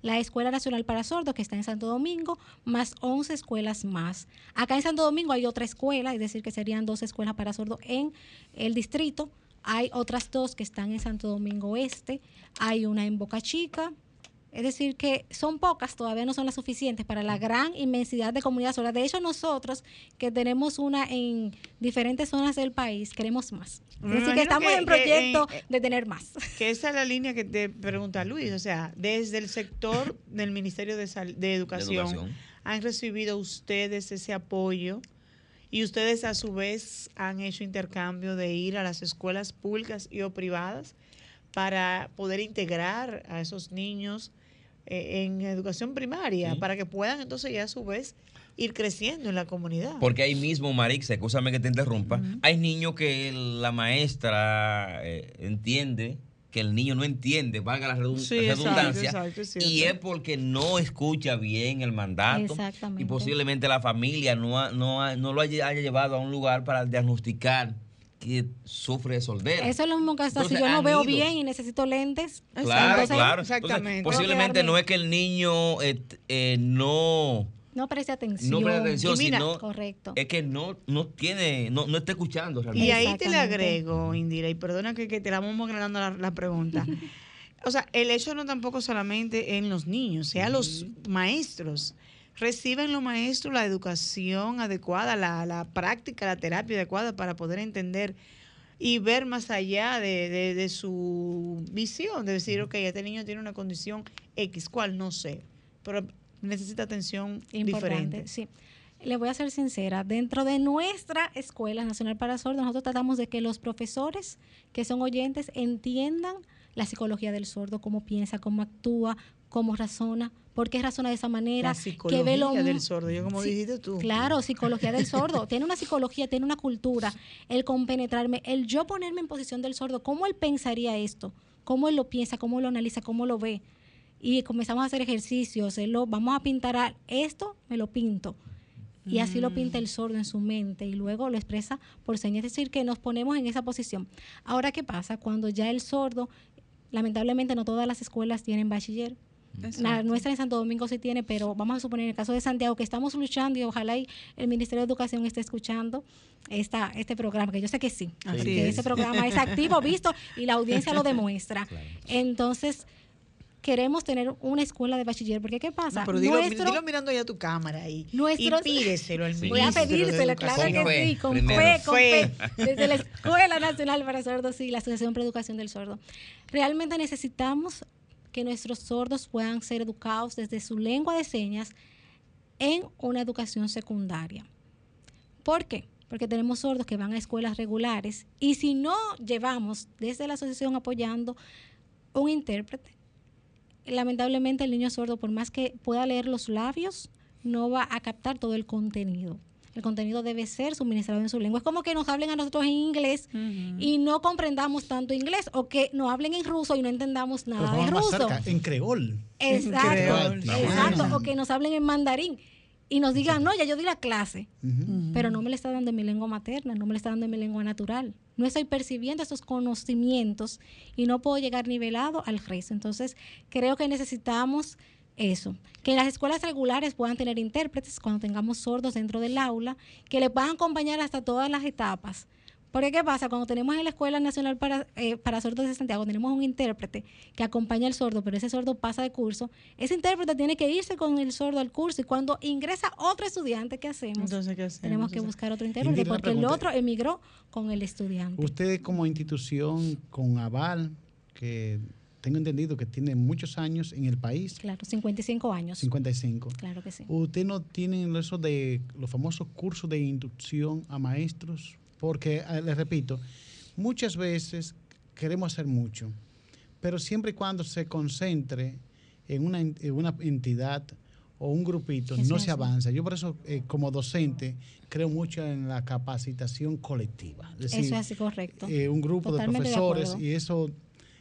La Escuela Nacional para Sordos, que está en Santo Domingo, más 11 escuelas más. Acá en Santo Domingo hay otra escuela, es decir, que serían 12 escuelas para sordos en el distrito. Hay otras dos que están en Santo Domingo Este. Hay una en Boca Chica. Es decir, que son pocas, todavía no son las suficientes para la gran inmensidad de comunidades sordas. De hecho, nosotros, que tenemos una en diferentes zonas del país, queremos más. Es decir, que estamos que- en proyecto que en- de tener más. Que esa es la línea que te pregunta Luis. O sea, desde el sector del Ministerio de, Sal- de Educación, educación. han recibido ustedes ese apoyo y ustedes a su vez han hecho intercambio de ir a las escuelas públicas y o privadas para poder integrar a esos niños eh, en educación primaria, Sí. para que puedan entonces ya a su vez ir creciendo en la comunidad. Porque ahí mismo, Marix, escúchame que te interrumpa, hay niños que la maestra eh, entiende que el niño no entiende, valga la redun- Sí, exacto, redundancia, exacto, y es porque no escucha bien el mandato Exactamente. y posiblemente la familia no, ha- no, ha- no lo haya, haya llevado a un lugar para diagnosticar que sufre de sordera. Eso es lo mismo que hasta si yo no veo ido. bien y necesito lentes. Claro, entonces, claro. Exactamente. Entonces, posiblemente no es que el niño eh, eh, no, No preste atención. no presta atención, Y mira, sino Correcto. es que no, no tiene, no, no está escuchando Y realmente. ahí te le agrego, Indira, y perdona que, que te la vamos aclarando la, la pregunta. [laughs] O sea, el hecho no tampoco solamente en los niños, sea los maestros. Reciben los maestros la educación adecuada, la, la práctica, la terapia adecuada para poder entender y ver más allá de, de- de su visión, de decir, ok, este niño tiene una condición X, ¿cuál? No sé, pero necesita atención Importante, diferente. sí. Le voy a ser sincera, dentro de nuestra Escuela Nacional para Sordos, nosotros tratamos de que los profesores que son oyentes entiendan la psicología del sordo, cómo piensa, cómo actúa, cómo razona, por qué razona de esa manera, La que ve lo psicología del sordo, yo como Sí, dijiste tú. Claro, psicología del sordo. Tiene una psicología, tiene una cultura. El compenetrarme, el yo ponerme en posición del sordo, ¿cómo él pensaría esto? ¿Cómo él lo piensa? ¿Cómo lo analiza? ¿Cómo lo ve? Y comenzamos a hacer ejercicios. él lo- vamos a pintar a- esto, me lo pinto. y así lo pinta el sordo en su mente y luego lo expresa por señas, es decir, que nos ponemos en esa posición. Ahora, ¿qué pasa? Cuando ya el sordo, lamentablemente no todas las escuelas tienen bachiller, la nuestra en Santo Domingo sí tiene, pero vamos a suponer en el caso de Santiago que estamos luchando y ojalá y el Ministerio de Educación esté escuchando esta, este programa, que yo sé que sí, Así que es. este programa es activo, visto y la audiencia lo demuestra. [laughs] Claro. Entonces, queremos tener una escuela de bachiller, porque ¿qué pasa? No, pero dilo, Nuestro- dilo mirando ya tu cámara ahí. Nuestros- y pídeselo al Sí. Voy a pedírselo, claro que fe, sí, con primero. fe, con Fe. fe. Desde la [laughs] Escuela Nacional para Sordos y la Asociación para Educación del Sordo. Realmente necesitamos que nuestros sordos puedan ser educados desde su lengua de señas en una educación secundaria. ¿Por qué? Porque tenemos sordos que van a escuelas regulares y si no llevamos desde la asociación apoyando un intérprete, lamentablemente el niño sordo, por más que pueda leer los labios, no va a captar todo el contenido. El contenido debe ser suministrado en su lengua. Es como que nos hablen a nosotros en inglés y no comprendamos tanto inglés, o que nos hablen en ruso y no entendamos nada de ruso. cerca, en creol. Exacto, Creol, exacto. bueno. O que nos hablen en mandarín y nos digan, no, ya yo di la clase, pero no me le está dando en mi lengua materna, no me le está dando en mi lengua natural. No estoy percibiendo esos conocimientos y no puedo llegar nivelado al resto. Entonces, creo que necesitamos eso, que las escuelas regulares puedan tener intérpretes cuando tengamos sordos dentro del aula, que les puedan acompañar hasta todas las etapas. Porque ¿qué pasa? Cuando tenemos en la Escuela Nacional para, eh, para Sordos de Santiago, tenemos un intérprete que acompaña al sordo, pero ese sordo pasa de curso, ese intérprete tiene que irse con el sordo al curso y cuando ingresa otro estudiante, ¿qué hacemos? Entonces, ¿qué hacemos? Tenemos que buscar otro intérprete porque el otro emigró con el estudiante. Ustedes como institución con aval, que tengo entendido que tiene muchos años en el país, Claro, 55 años. 55. Claro que sí. ¿Usted no tienen eso de los famosos cursos de inducción a maestros? Porque, eh, les repito, muchas veces queremos hacer mucho, pero siempre y cuando se concentre en una, en una entidad o un grupito, Eso no se avanza. Yo por eso, eh, como docente, creo mucho en la capacitación colectiva. Es Eso es así, correcto. eh, un grupo Totalmente de profesores y eso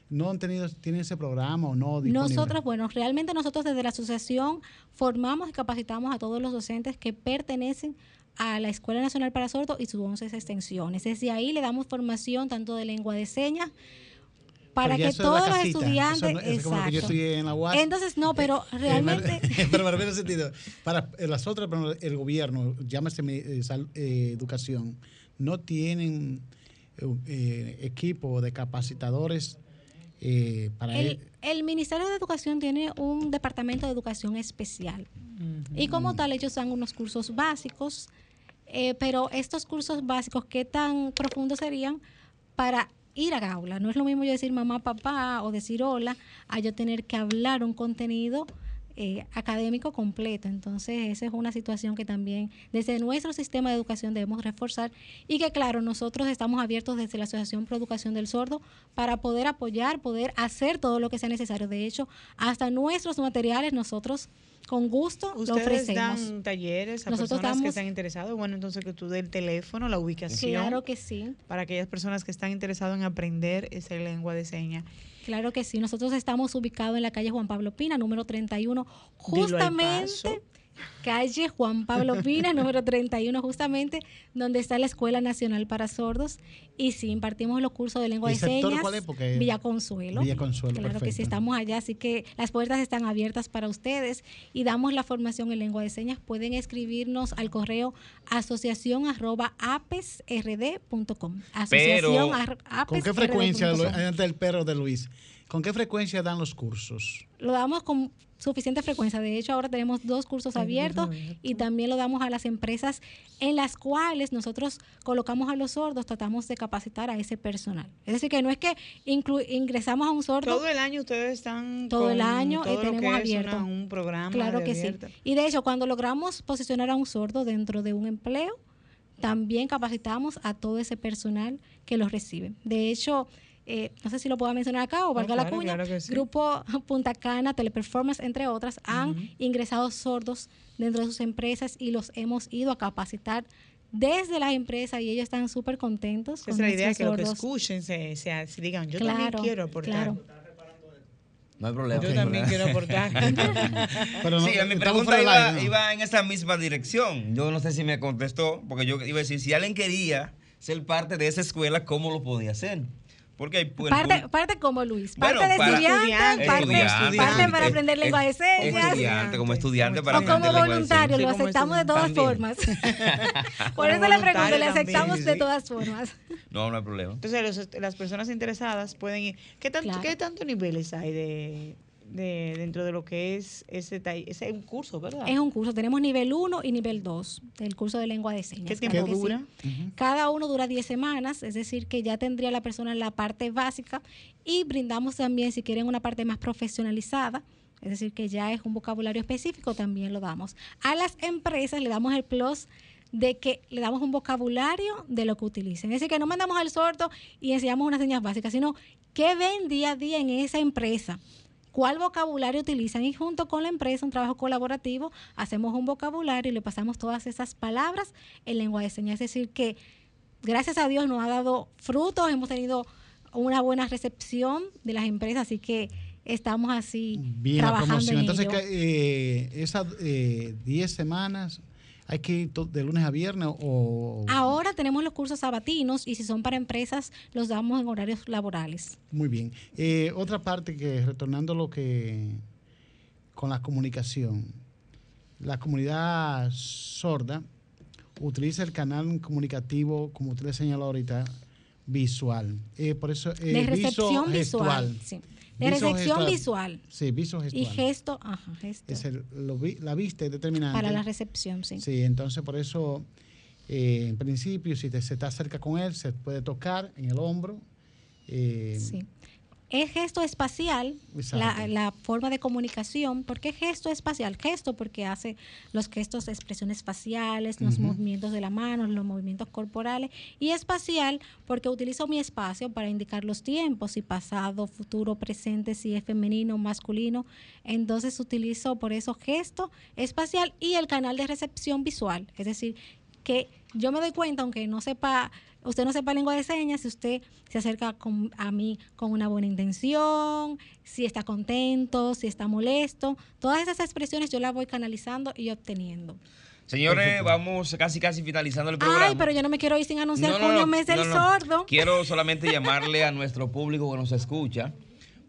no han tenido tienen ese programa o no disponible? Nosotros, bueno, realmente nosotros desde la asociación formamos y capacitamos a todos los docentes que pertenecen a la Escuela Nacional para Sordos y sus 11 extensiones. Desde ahí le damos formación tanto de lengua de señas para que es todos los estudiantes, eso no- es como que yo estudié en la UAS. Entonces, no, pero Eh, realmente me- [laughs] pero me refiero sentido, para eh, las otras, pero el gobierno, llámese eh, sal- eh, educación, no tienen eh, eh, equipo de capacitadores eh, para el, él. el Ministerio de Educación tiene un departamento de educación especial. Y como tal, ellos dan unos cursos básicos, eh, pero estos cursos básicos, ¿qué tan profundos serían para ir a aula? No es lo mismo yo decir mamá, papá o decir hola, a yo tener que hablar un contenido eh, académico completo. Entonces, esa es una situación que también desde nuestro sistema de educación debemos reforzar y que, claro, nosotros estamos abiertos desde la Asociación Pro Educación del Sordo para poder apoyar, poder hacer todo lo que sea necesario. De hecho, hasta nuestros materiales nosotros con gusto lo Ustedes ofrecemos. dan talleres a Nosotros personas que están interesadas. Bueno, entonces que tú dé el teléfono, la ubicación. Claro que sí. Para aquellas personas que están interesadas en aprender esa lengua de señas. Claro que sí. Nosotros estamos ubicados en la calle Juan Pablo Pina, número 31, Dilo al justamente. Calle Juan Pablo Pina, número 31, justamente donde está la Escuela Nacional para Sordos. Y sí, impartimos los cursos de lengua ¿Y de sector señas. cuál es? Porque- Villa Consuelo. Villa Consuelo, Claro que sí, estamos allá, así que las puertas están abiertas para ustedes y damos la formación en lengua de señas. Pueden escribirnos al correo asociación arroba apesrd.com. Asociación ¿Con qué frecuencia, antes del perro de Luis, con qué frecuencia dan los cursos? lo damos con suficiente frecuencia. De hecho, ahora tenemos dos cursos abiertos y también lo damos a las empresas en las cuales nosotros colocamos a los sordos, tratamos de capacitar a ese personal. Es decir, que no es que ingresamos a un sordo Todo el año ustedes están Todo el año y todo tenemos que es abierto. una- un programa Claro que sí. Y de hecho, cuando logramos posicionar a un sordo dentro de un empleo, también capacitamos a todo ese personal que los recibe. De hecho, eh, no sé si lo puedo mencionar acá o valga la claro, cuña, claro sí. Grupo Punta Cana, Teleperformance, entre otras, han ingresado sordos dentro de sus empresas y los hemos ido a capacitar desde las empresas y ellos están súper contentos. Esa es con la idea, que lo que escuchen, se, se, se digan, yo Claro, también quiero aportar. claro. No hay problema. Yo también quiero aportar. [laughs] Pero no, sí, mi pregunta iba, iba en esa misma dirección. Yo no sé si me contestó, porque yo iba a decir, si alguien quería ser parte de esa escuela, ¿cómo lo podía hacer? Porque hay Parte, parte como Luis, Bueno, parte de para- estudiante, parte, Estudiante, parte para aprender lengua de Como señas. estudiante, como estudiante para O como aprender lengua de voluntario, lo aceptamos de todas También. formas. [laughs] Por Como eso le pregunto, le aceptamos también, de todas formas. No, no hay problema. Entonces, los- las personas interesadas pueden ir. ¿Qué, tanto, Claro. ¿qué tantos niveles hay de, de dentro de lo que es ese taller? Ese es un curso, ¿verdad? Es un curso, tenemos nivel 1 y nivel 2 del curso de lengua de señas. ¿Qué claro tiempo dura? Cada uno dura 10 semanas, es decir, que ya tendría la persona la parte básica y brindamos también, si quieren, una parte más profesionalizada. Es decir, que ya es un vocabulario específico, también lo damos. A las empresas le damos el plus de que le damos un vocabulario de lo que utilicen. Es decir, que no mandamos al sordo y enseñamos unas señas básicas, sino qué ven día a día en esa empresa cuál vocabulario utilizan y junto con la empresa, un trabajo colaborativo, hacemos un vocabulario y le pasamos todas esas palabras en lengua de señas. Es decir, que gracias a Dios nos ha dado frutos, hemos tenido una buena recepción de las empresas, así que estamos así Bien, la trabajando promoción. en Entonces, ello. eh, esas 10 semanas, ¿hay que ir de lunes a viernes o...? Ahora tenemos los cursos sabatinos y si son para empresas, los damos en horarios laborales. Muy bien. Eh, otra parte que, retornando a lo que... con la comunicación, la comunidad sorda utiliza el canal comunicativo, como usted le señaló ahorita, visual. Eh, por eso... eh, de viso recepción gestual. visual. sí. De recepción visual. Sí, viso gestual. Y gesto, ajá, gesto. Es el- lo vi- la vista es determinante. Para la recepción, sí. Sí, entonces por eso, eh, en principio, si te, se está cerca con él, se puede tocar en el hombro. eh, Sí. Es gesto espacial, la, la forma de comunicación. ¿Por qué gesto espacial? Gesto porque hace los gestos expresiones faciales, los movimientos de la mano, los movimientos corporales. Y espacial porque utilizo mi espacio para indicar los tiempos, si pasado, futuro, presente, si es femenino, masculino. Entonces utilizo por eso gesto espacial y el canal de recepción visual. Es decir, que yo me doy cuenta, aunque no sepa, usted no sepa lengua de señas, si usted se acerca con- a mí con una buena intención, si está contento, si está molesto, todas esas expresiones yo las voy canalizando y obteniendo. Señores, vamos casi casi finalizando el programa. Ay, pero yo no me quiero ir sin anunciar No, no, junio, no, mes del no, no. sordo. Quiero [laughs] solamente llamarle a nuestro público que nos escucha,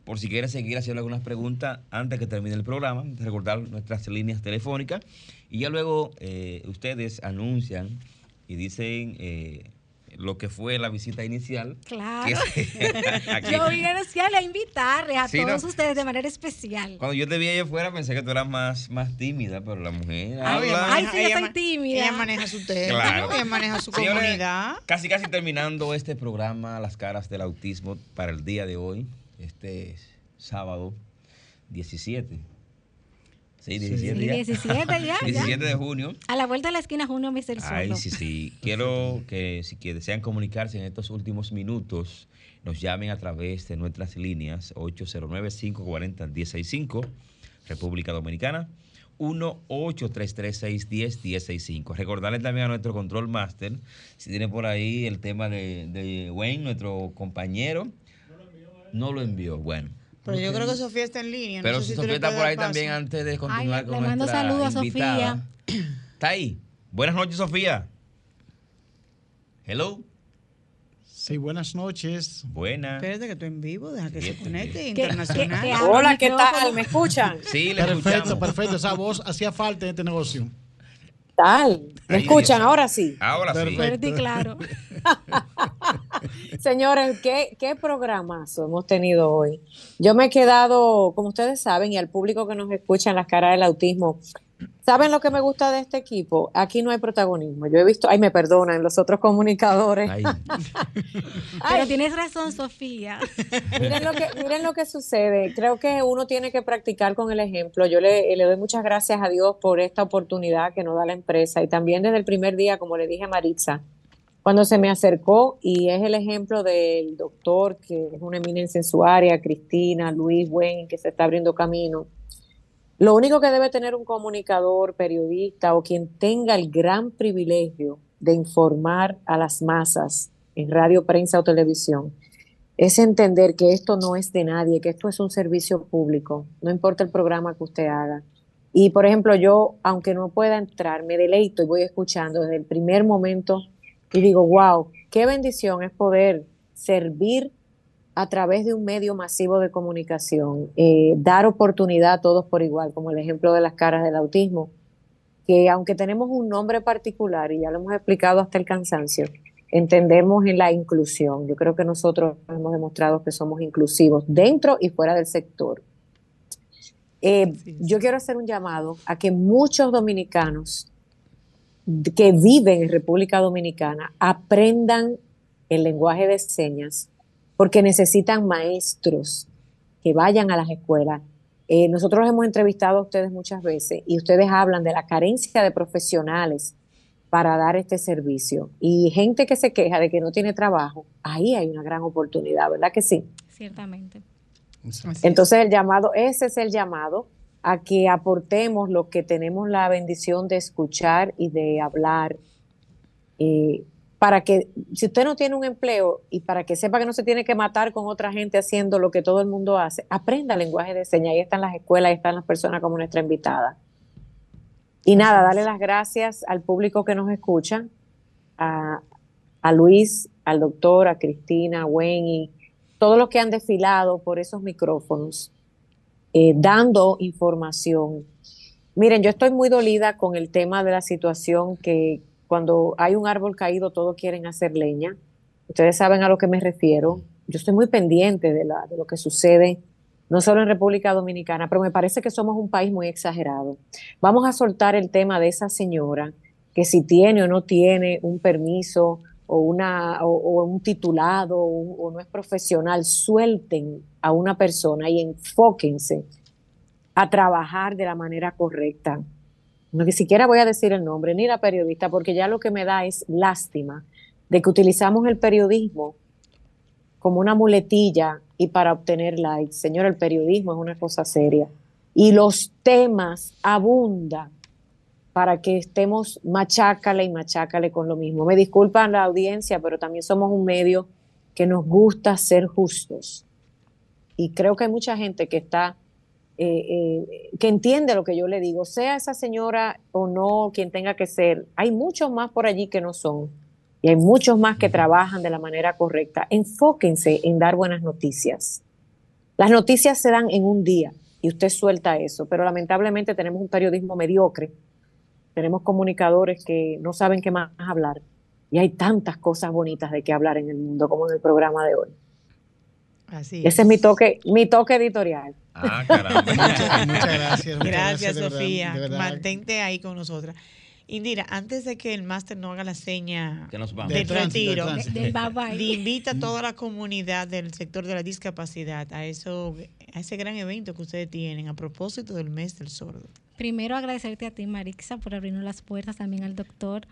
por si quiere seguir haciendo algunas preguntas antes que termine el programa, recordar nuestras líneas telefónicas y ya luego eh, ustedes anuncian y dicen eh, lo que fue la visita inicial. Claro. [laughs] Yo vine a anunciarle, a invitarle a Sí, todos ¿no? ustedes de manera especial. Cuando yo te vi allá afuera pensé que tú eras más, más tímida, pero la mujer Ay, habla. ay, sí, yo soy ma- tímida. Ella maneja su tema, Claro. ella maneja su Señores, comunidad. Casi, casi terminando este programa, Las Caras del Autismo, para el día de hoy, este sábado 17. Sí, 17 Sí, ya. 17 ya, [laughs] ya. 17 de junio. A la vuelta de la esquina, junio, del Ay, sí, sí. Quiero que si que desean comunicarse en estos últimos minutos, nos llamen a través de nuestras líneas 809-540-165, República Dominicana, 1-833-610-165. Recordarles también a nuestro control master, si tiene por ahí el tema de, de Wayne, nuestro compañero. No lo envió, bueno. Pero yo creo que Sofía está en línea. no Pero sé si tú Sofía le está por ahí paso. también antes de continuar le con mando nuestra saludos a invitada. [clears throat] Está ahí. Buenas noches, Sofía. Hello. Sí, buenas noches. Buenas. Espérate que estoy en vivo, deja que se conecte internacional. Hola, ¿qué tal? ¿Me escuchan? Sí, le Perfecto, escuchamos. perfecto. Esa voz hacía falta en este negocio. tal? ¿Me escuchan? Ahora sí. Ahora sí. Perfecto. Fuerte y claro. [laughs] [laughs] Señores, ¿qué, qué programazo hemos tenido hoy. Yo me he quedado, como ustedes saben, y al público que nos escucha en las caras del autismo, ¿saben lo que me gusta de este equipo? Aquí no hay protagonismo. Yo he visto, ay, me perdonan los otros comunicadores. Ay, [laughs] Pero tienes razón, Sofía. [laughs] Miren lo, que, miren lo que sucede. Creo que uno tiene que practicar con el ejemplo. Yo le, le doy muchas gracias a Dios por esta oportunidad que nos da la empresa y también desde el primer día, como le dije a Maritza, cuando se me acercó y es el ejemplo del doctor que es una eminencia en su área, Cristina, Luis, Wayne, que se está abriendo camino. Lo único que debe tener un comunicador, periodista o quien tenga el gran privilegio de informar a las masas en radio, prensa o televisión es entender que esto no es de nadie, que esto es un servicio público, no importa el programa que usted haga. Y por ejemplo, yo, aunque no pueda entrar, me deleito y voy escuchando desde el primer momento y digo, wow, qué bendición es poder servir a través de un medio masivo de comunicación, eh, dar oportunidad a todos por igual, como el ejemplo de las caras del autismo, que aunque tenemos un nombre particular, y ya lo hemos explicado hasta el cansancio, entendemos en la inclusión. Yo creo que nosotros hemos demostrado que somos inclusivos dentro y fuera del sector. Eh, yo quiero hacer un llamado a que muchos dominicanos que viven en República Dominicana aprendan el lenguaje de señas porque necesitan maestros que vayan a las escuelas. Eh, nosotros hemos entrevistado a ustedes muchas veces y ustedes hablan de la carencia de profesionales para dar este servicio. Y gente que se queja de que no tiene trabajo, ahí hay una gran oportunidad, ¿verdad que sí? Ciertamente. Entonces el llamado, ese es el llamado a que aportemos lo que tenemos la bendición de escuchar y de hablar, eh, para que si usted no tiene un empleo y para que sepa que no se tiene que matar con otra gente haciendo lo que todo el mundo hace, aprenda lenguaje de señas. Ahí están las escuelas, ahí están las personas como nuestra invitada. Y nada, darle las gracias al público que nos escucha, a, a Luis, al doctor, a Cristina, a Wayne y todos los que han desfilado por esos micrófonos, eh, dando información. Miren, yo estoy muy dolida con el tema de la situación que cuando hay un árbol caído todos quieren hacer leña. Ustedes saben a lo que me refiero. Yo estoy muy pendiente de, lo que sucede no solo en República Dominicana, pero me parece que somos un país muy exagerado. Vamos a soltar el tema de esa señora que si tiene o no tiene un permiso o, una, o, un titulado o, no es profesional, suelten a una persona y enfóquense a trabajar de la manera correcta. No ni siquiera voy a decir el nombre ni la periodista, porque ya lo que me da es lástima de que utilizamos el periodismo como una muletilla y para obtener likes. Señor, el periodismo es una cosa seria. Y los temas abundan para que estemos machácale y machácale con lo mismo. Me disculpan la audiencia, pero también somos un medio que nos gusta ser justos. Y creo que hay mucha gente que está, eh, eh, que entiende lo que yo le digo, sea esa señora o no, quien tenga que ser. Hay muchos más por allí que no son y hay muchos más que trabajan de la manera correcta. Enfóquense en dar buenas noticias. Las noticias se dan en un día y usted suelta eso, pero lamentablemente tenemos un periodismo mediocre, tenemos comunicadores que no saben qué más hablar y hay tantas cosas bonitas de qué hablar en el mundo como en el programa de hoy. Así Ese es mi toque, mi toque editorial. Ah, caramba. [laughs] muchas, gracias. gracias, Sofía. Mantente ahí con nosotras. Indira, antes de que el máster no haga la seña de retiro, le invita a toda la comunidad del sector de la discapacidad a eso, a ese gran evento que ustedes tienen a propósito del mes del sordo. Primero agradecerte a ti, Marixa, por abrirnos las puertas, también al doctor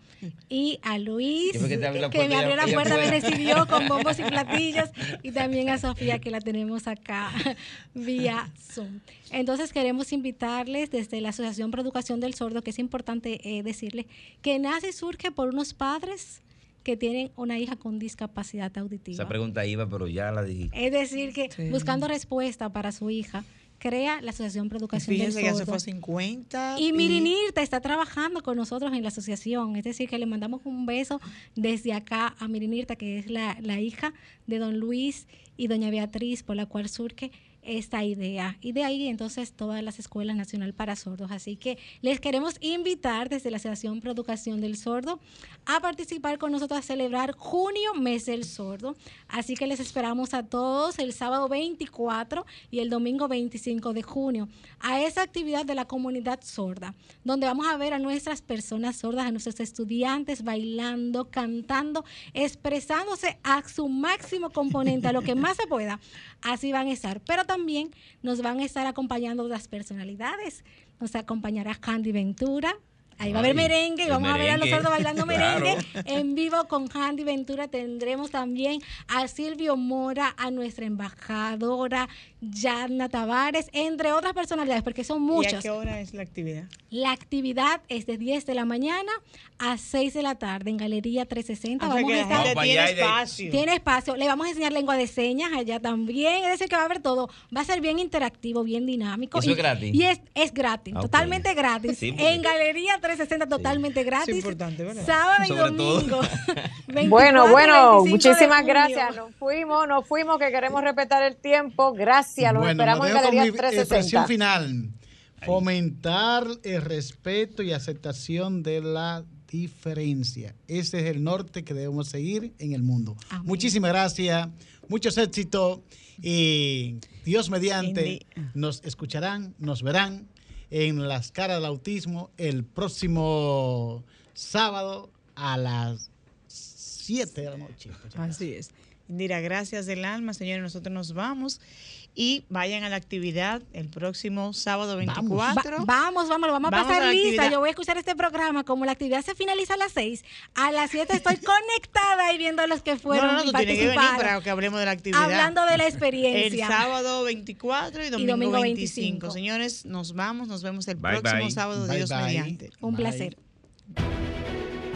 y a Luis, que, me abrió la puerta, me recibió con [laughs] bombos y platillos, y también a Sofía, que la tenemos acá [laughs] vía Zoom. Entonces queremos invitarles desde la Asociación por Educación del Sordo, que es importante eh, decirles que nace y surge por unos padres que tienen una hija con discapacidad auditiva. Esa pregunta iba, pero ya la dije. Es decir, que buscando respuesta para su hija, crea la Asociación por Educación del ya se fue a 50. Y, y Mirinirta está trabajando con nosotros en la asociación. Es decir, que le mandamos un beso desde acá a Mirinirta, que es la, la hija de don Luis y doña Beatriz, por la cual surge esta idea. Y de ahí entonces todas las escuelas nacional para sordos. Así que les queremos invitar desde la Asociación Pro Educación del Sordo a participar con nosotros a celebrar junio, mes del sordo. Así que les esperamos a todos el sábado 24 y el domingo 25 de junio a esa actividad de la comunidad sorda, donde vamos a ver a nuestras personas sordas, a nuestros estudiantes bailando, cantando, expresándose a su máximo componente, a lo que más se pueda. Así van a estar. Pero también también nos van a estar acompañando las personalidades. Nos acompañará Candy Ventura, Ahí va a haber merengue y vamos a ver a los sordos bailando [laughs] Claro. merengue en vivo con Handy Ventura. Tendremos también a Silvio Mora, a nuestra embajadora Yana Tavares, entre otras personalidades, porque son ¿Y a muchas. qué hora es la actividad? La actividad es de 10 de la mañana a 6 de la tarde en Galería 360. O sea, vamos que a estar Vamos tiene espacio. tiene espacio. Le vamos a enseñar lengua de señas allá también. Es decir, que va a haber todo. Va a ser bien interactivo, bien dinámico. ¿Eso y, es gratis? Y es, es gratis, Ah, totalmente gratis. Sí, en Galería 360, totalmente gratis. importante, ¿verdad? Sábado y Sobre todo. domingo. [laughs] 24 Bueno, y bueno, 25 de muchísimas gracias. Nos fuimos, nos fuimos, que queremos respetar el tiempo. Gracias, los Bueno, esperamos en Galería mi expresión 360. final. Fomentar el respeto y aceptación de la diferencia. Ese es el norte que debemos seguir en el mundo. Amén. Muchísimas gracias, muchos éxitos y Dios mediante nos escucharán, nos verán en las caras del autismo el próximo sábado a las 7 de la noche. Así es. Indira, gracias del alma, señores. Nosotros nos vamos y vayan a la actividad el próximo sábado 24. Va- vamos, vamos, lo vamos a Vamos pasar a la lista. actividad. Yo voy a escuchar este programa. Como la actividad se finaliza a las 6, a las 7 estoy [laughs] conectada y viendo a los que no, fueron no, no, y tú tienes que venir para que hablemos de la actividad. Hablando de la el experiencia. sábado 24 y domingo, domingo 25. 25. Señores, nos vamos, nos vemos el Bye, próximo bye. sábado, Bye, Dios bye. mediante. Un Bye. placer.